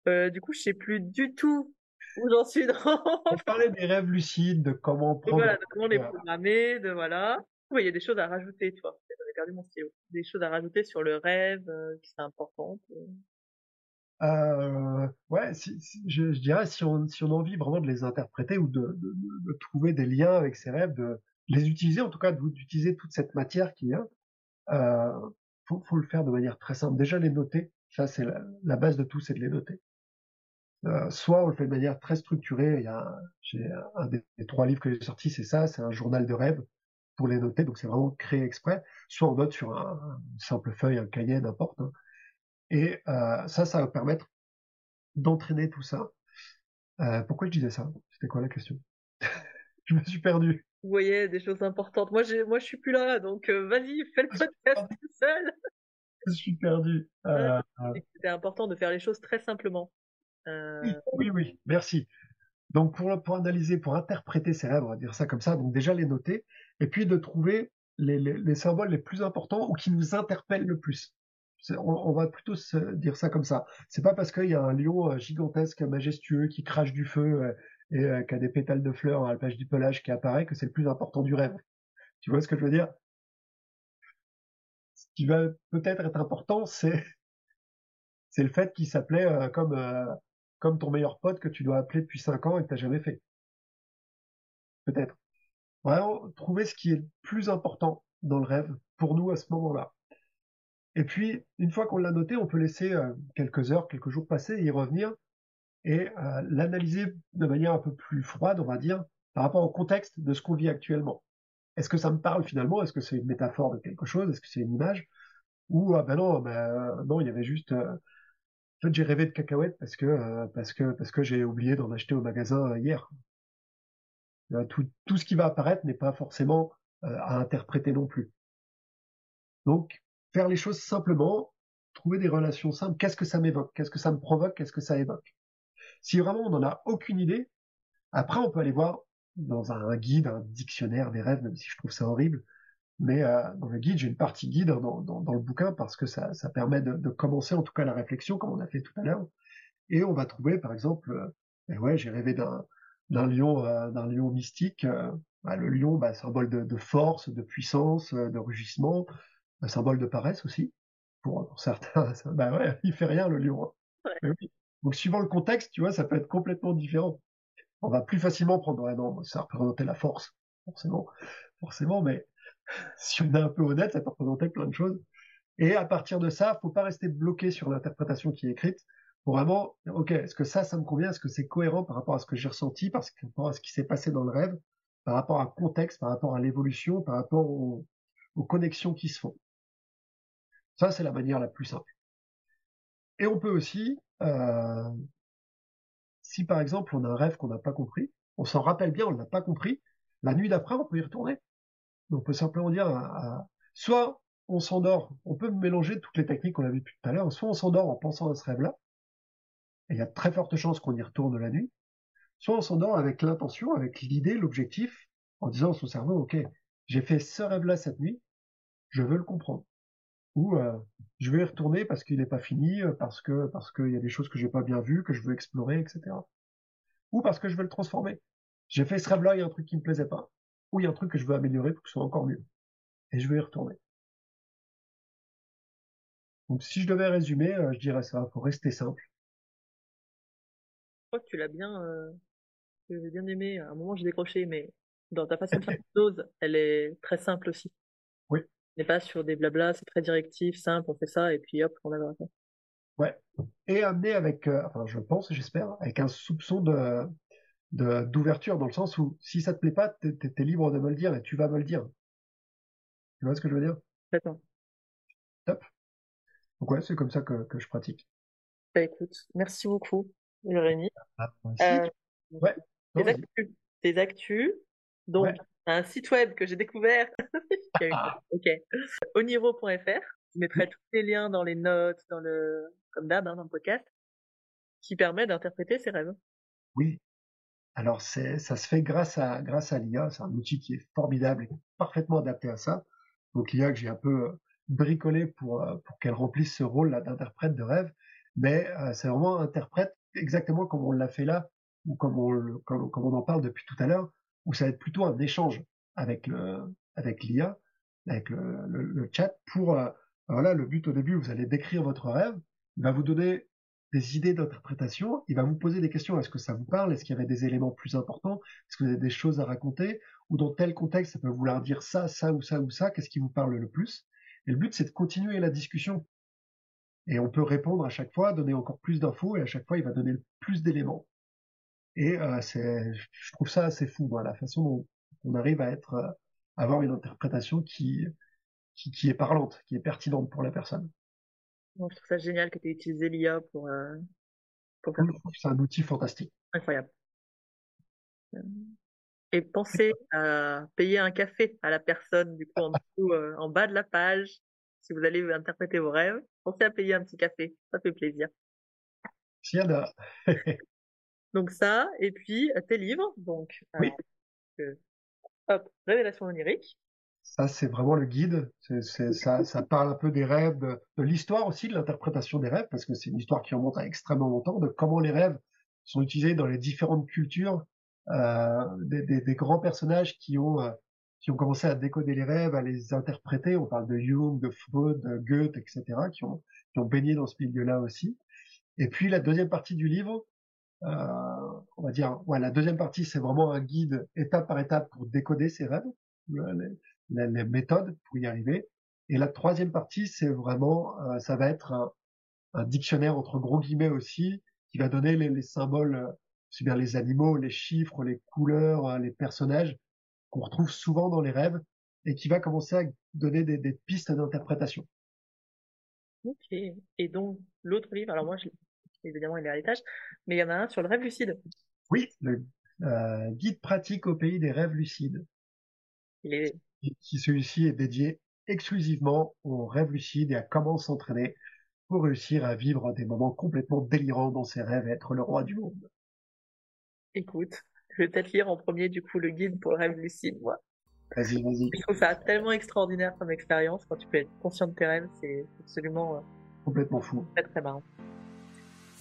Euh, du coup, je sais plus du tout où j'en suis dans. On [LAUGHS] parlait des rêves lucides, de comment prendre. voilà, de comment les [LAUGHS] programmer, de voilà. Oui, il y a des choses à rajouter, tu vois. Des choses à rajouter sur le rêve, euh, qui sont importantes. euh. Ouais, je, dirais si on, a envie vraiment de les interpréter ou de, trouver des liens avec ces rêves, de les utiliser en tout cas, d'utiliser toute cette matière qu'il y a, euh, faut, le faire de manière très simple. Déjà les noter, ça c'est la, base de tout, c'est de les noter. Euh, soit on le fait de manière très structurée. Il y a un des, des trois livres que j'ai sortis, c'est ça, c'est un journal de rêve pour les noter. Donc c'est vraiment créé exprès. Soit on note sur un, une simple feuille, un cahier, n'importe. hein. Et euh, ça, ça va permettre d'entraîner tout ça. Euh, pourquoi je disais ça? C'était quoi la question? [LAUGHS] Je me suis perdu. Vous voyez, des choses importantes. Moi, moi, je suis plus là, donc euh, vas-y, fais le podcast tout seul. Je suis perdu. C'était important de faire les choses très simplement. Oui, oui, oui, merci. Donc pour, pour analyser, pour interpréter ces rêves, on va dire ça comme ça, donc déjà les noter, et puis de trouver les, les, les symboles les plus importants ou qui nous interpellent le plus. On, on va plutôt se dire ça comme ça. C'est pas parce qu'il y a un lion euh, gigantesque, majestueux, qui crache du feu euh, et euh, qui a des pétales de fleurs à la page du pelage qui apparaît que c'est le plus important du rêve. Tu vois ce que je veux dire? Ce qui va peut-être être important, c'est [LAUGHS] c'est le fait qu'il s'appelait euh, comme euh, comme ton meilleur pote que tu dois appeler depuis cinq ans et que t'as jamais fait. Peut-être. Vraiment, trouver ce qui est le plus important dans le rêve pour nous à ce moment-là. Et puis, une fois qu'on l'a noté, on peut laisser euh, quelques heures, quelques jours passer y revenir et euh, l'analyser de manière un peu plus froide, on va dire, par rapport au contexte de ce qu'on vit actuellement. Est-ce que ça me parle finalement? Est-ce que c'est une métaphore de quelque chose? Est-ce que c'est une image? Ou ah ben non, ben, non, il y avait juste euh, en fait, j'ai rêvé de cacahuètes parce que euh, parce que j'ai oublié d'en acheter au magasin euh, hier. Euh, tout, ce qui va apparaître n'est pas forcément euh, à interpréter non plus. Donc, faire les choses simplement, trouver des relations simples. Qu'est-ce que ça m'évoque? Qu'est-ce que ça me provoque? Qu'est-ce que ça évoque? Si vraiment on n'en a aucune idée, après on peut aller voir dans un, guide, un dictionnaire des rêves, même si je trouve ça horrible. Mais euh, dans le guide, j'ai une partie guide dans, le bouquin parce que ça, permet de, commencer en tout cas la réflexion, comme on a fait tout à l'heure. Et on va trouver, par exemple, euh, ouais, j'ai rêvé d'un d'un lion, euh, d'un lion mystique. Bah, le lion, bah, symbole de, de, force, de puissance, de rugissement, un symbole de paresse aussi. Pour, pour certains, bah ouais, [LAUGHS] il fait rien le lion. Hein. Ouais. Oui. Donc suivant le contexte, tu vois, ça peut être complètement différent. On va plus facilement prendre, ouais, non, ça représentait la force, forcément, forcément, mais [LAUGHS] si on est un peu honnête, ça peut représenter plein de choses. Et à partir de ça, faut pas rester bloqué sur l'interprétation qui est écrite. Pour vraiment, ok, est-ce que ça, ça me convient? Est-ce que c'est cohérent par rapport à ce que j'ai ressenti, par rapport à ce qui s'est passé dans le rêve, par rapport à contexte, par rapport à l'évolution, par rapport aux, connexions qui se font? Ça, c'est la manière la plus simple. Et on peut aussi, euh, si par exemple on a un rêve qu'on n'a pas compris, on s'en rappelle bien, on l'a pas compris, la nuit d'après, on peut y retourner. On peut simplement dire, soit on s'endort, on peut mélanger toutes les techniques qu'on a vues depuis tout à l'heure, soit on s'endort en pensant à ce rêve-là, et il y a très fortes chances qu'on y retourne la nuit, soit on s'endort avec l'intention, avec l'idée, l'objectif, en disant à son cerveau, ok, j'ai fait ce rêve-là cette nuit, je veux le comprendre. Ou euh, je vais y retourner parce qu'il n'est pas fini, parce que parce qu'il y a des choses que j'ai pas bien vues, que je veux explorer, etc. Ou parce que je veux le transformer. J'ai fait ce rêve-là, il y a un truc qui me plaisait pas ou il y a un truc que je veux améliorer pour que ce soit encore mieux. Et je vais y retourner. Donc si je devais résumer, euh, je dirais ça, faut rester simple. Crois que tu l'as bien, euh, j'ai bien aimé. À un moment, j'ai décroché, mais dans ta façon de faire les choses, elle est très simple aussi. Oui. On n'est pas sur des blabla, c'est très directif, simple, on fait ça, et puis hop, on a ça. Ouais. Et amené avec, euh, enfin, je pense, j'espère, avec un soupçon de, d'ouverture dans le sens où si ça te plaît pas, t'es es, libre de me le dire et tu vas me le dire. Tu vois ce que je veux dire? D'accord. Top. Donc ouais, c'est comme ça que, que je pratique. Bah écoute, merci beaucoup, Jérémy. Ah, euh, ouais. Des actus. Des actus. Donc, ouais. un site web que j'ai découvert. [LAUGHS] [LAUGHS] ok. Oniro.fr. Je mettrai tous les liens dans les notes, dans le, comme d'hab, hein, dans le podcast, qui permet d'interpréter ses rêves. Oui, alors c'est, ça se fait grâce à grâce à l'IA, c'est un outil qui est formidable et parfaitement adapté à ça. Donc l'IA que j'ai un peu bricolé pour pour qu'elle remplisse ce rôle là d'interprète de rêve, mais euh, c'est vraiment interprète exactement comme on l'a fait là, ou comme on, comme, on en parle depuis tout à l'heure, où ça va être plutôt un échange avec le, avec l'IA, avec le, chat pour, euh, voilà, le but au début, vous allez décrire votre rêve, il va vous donner des idées d'interprétation, il va vous poser des questions, est-ce que ça vous parle, est-ce qu'il y avait des éléments plus importants, est-ce que vous avez des choses à raconter, ou dans tel contexte, ça peut vouloir dire ça, ça ou ça ou ça, qu'est-ce qui vous parle le plus? Et le but, c'est de continuer la discussion. Et on peut répondre à chaque fois, donner encore plus d'infos, et à chaque fois, il va donner plus d'éléments. Et euh, c'est, je trouve ça assez fou, moi, la façon dont on arrive à être, euh, avoir une interprétation qui, qui, qui est parlante, qui est pertinente pour la personne. Donc, je trouve ça génial que tu aies utilisé l'IA pour, euh, pour faire Je trouve que c'est un outil fantastique. incroyable. Euh, Et pensez à payer un café à la personne, du coup, en dessous, euh, en bas de la page. Si vous allez interpréter vos rêves, pensez à payer un petit café. Ça fait plaisir. A, [LAUGHS] Donc ça, et puis euh, tes livres, donc euh, Oui. euh, hop, Révélation onirique. ça c'est vraiment le guide. Ça, ça parle un peu des rêves, de, de l'histoire aussi, de l'interprétation des rêves, parce que c'est une histoire qui remonte à extrêmement longtemps, de comment les rêves sont utilisés dans les différentes cultures, euh, des, des- des grands personnages qui ont qui ont commencé à décoder les rêves, à les interpréter. On parle de Jung, de Freud, de Goethe, etc., qui ont qui ont baigné dans ce milieu-là aussi. Et puis la deuxième partie du livre, euh, on va dire, ouais, la deuxième partie, c'est vraiment un guide étape par étape pour décoder ses rêves, le- les, les- méthodes pour y arriver. Et la troisième partie, c'est vraiment, euh, ça va être un, un dictionnaire entre gros guillemets aussi, qui va donner les, les symboles, euh, aussi bien les animaux, les chiffres, les couleurs, euh, les personnages qu'on retrouve souvent dans les rêves, et qui va commencer à donner des, des pistes d'interprétation. Ok. Et donc l'autre livre, alors moi, je, évidemment, il est à l'étage, mais il y en a un sur le rêve lucide. Oui, le euh, guide pratique au pays des rêves lucides. Il est et qui celui-ci est dédié exclusivement aux rêves lucides et à comment s'entraîner pour réussir à vivre des moments complètement délirants dans ses rêves et être le roi du monde. Écoute, je vais peut-être lire en premier du coup le guide pour le rêve lucide, moi. Vas-y, vas-y, Je trouve ça tellement extraordinaire comme expérience quand tu peux être conscient de tes rêves, c'est absolument euh, complètement fou. très très marrant.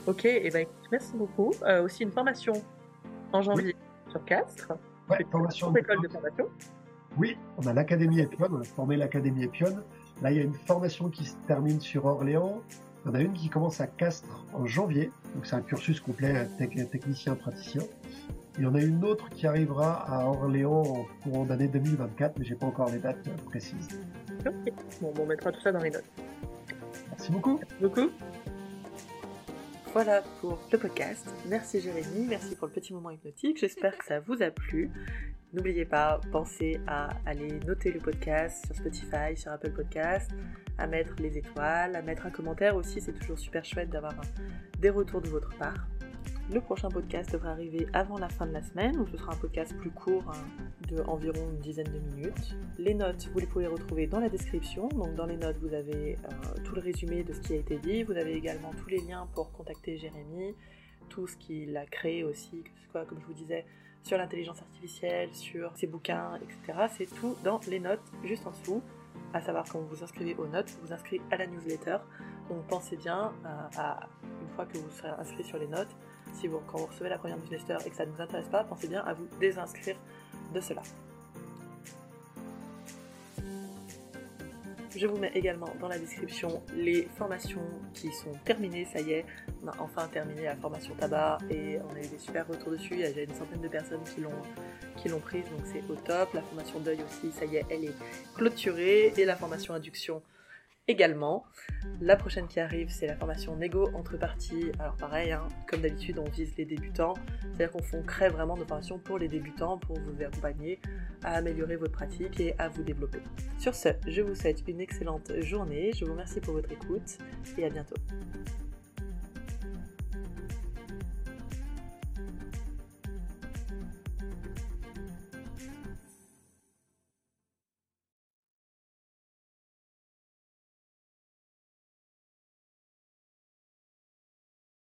Ok, et ben écoute, merci beaucoup. Euh, aussi une formation en janvier sur Castres, Ouais, formation école de formation. Oui, on a l'Académie Epion, on a formé l'Académie Epion. Là, il y a une formation qui se termine sur Orléans. Il y en a une qui commence à Castres en janvier. Donc, c'est un cursus complet tec- technicien-praticien. Il y en a une autre qui arrivera à Orléans en courant d'année 2024, mais j'ai pas encore les dates précises. Ok, bon, on mettra tout ça dans les notes. Merci beaucoup. Merci beaucoup. Voilà pour le podcast. Merci Jérémy, merci pour le petit moment hypnotique. J'espère que ça vous a plu. N'oubliez pas, pensez à aller noter le podcast sur Spotify, sur Apple Podcast, à mettre les étoiles, à mettre un commentaire aussi. C'est toujours super chouette d'avoir des retours de votre part. Le prochain podcast devrait arriver avant la fin de la semaine, où ce sera un podcast plus court, hein, de environ une dizaine de minutes. Les notes, vous les pouvez retrouver dans la description. Donc dans les notes, vous avez euh, tout le résumé de ce qui a été dit. Vous avez également tous les liens pour contacter Jérémy, tout ce qu'il a créé aussi, que ce soit, comme je vous disais, sur l'intelligence artificielle, sur ses bouquins, etc. C'est tout dans les notes juste en dessous. À savoir quand vous vous inscrivez aux notes, vous vous inscrivez à la newsletter. Donc pensez bien à, à- une fois que vous serez inscrit sur les notes, si vous, quand vous recevez la première newsletter et que ça ne vous intéresse pas, pensez bien à vous désinscrire de cela. Je vous mets également dans la description les formations qui sont terminées, ça y est, on a enfin terminé la formation tabac et on a eu des super retours dessus, il y a déjà une centaine de personnes qui l'ont qui l'ont prise, donc c'est au top. La formation deuil aussi, ça y est, elle est clôturée et la formation induction également. La prochaine qui arrive, c'est la formation négo entre parties. Alors pareil, hein, comme d'habitude, on vise les débutants. C'est-à-dire qu'on crée vraiment nos formations pour les débutants, pour vous accompagner à améliorer votre pratique et à vous développer. Sur ce, je vous souhaite une excellente journée. Je vous remercie pour votre écoute et à bientôt.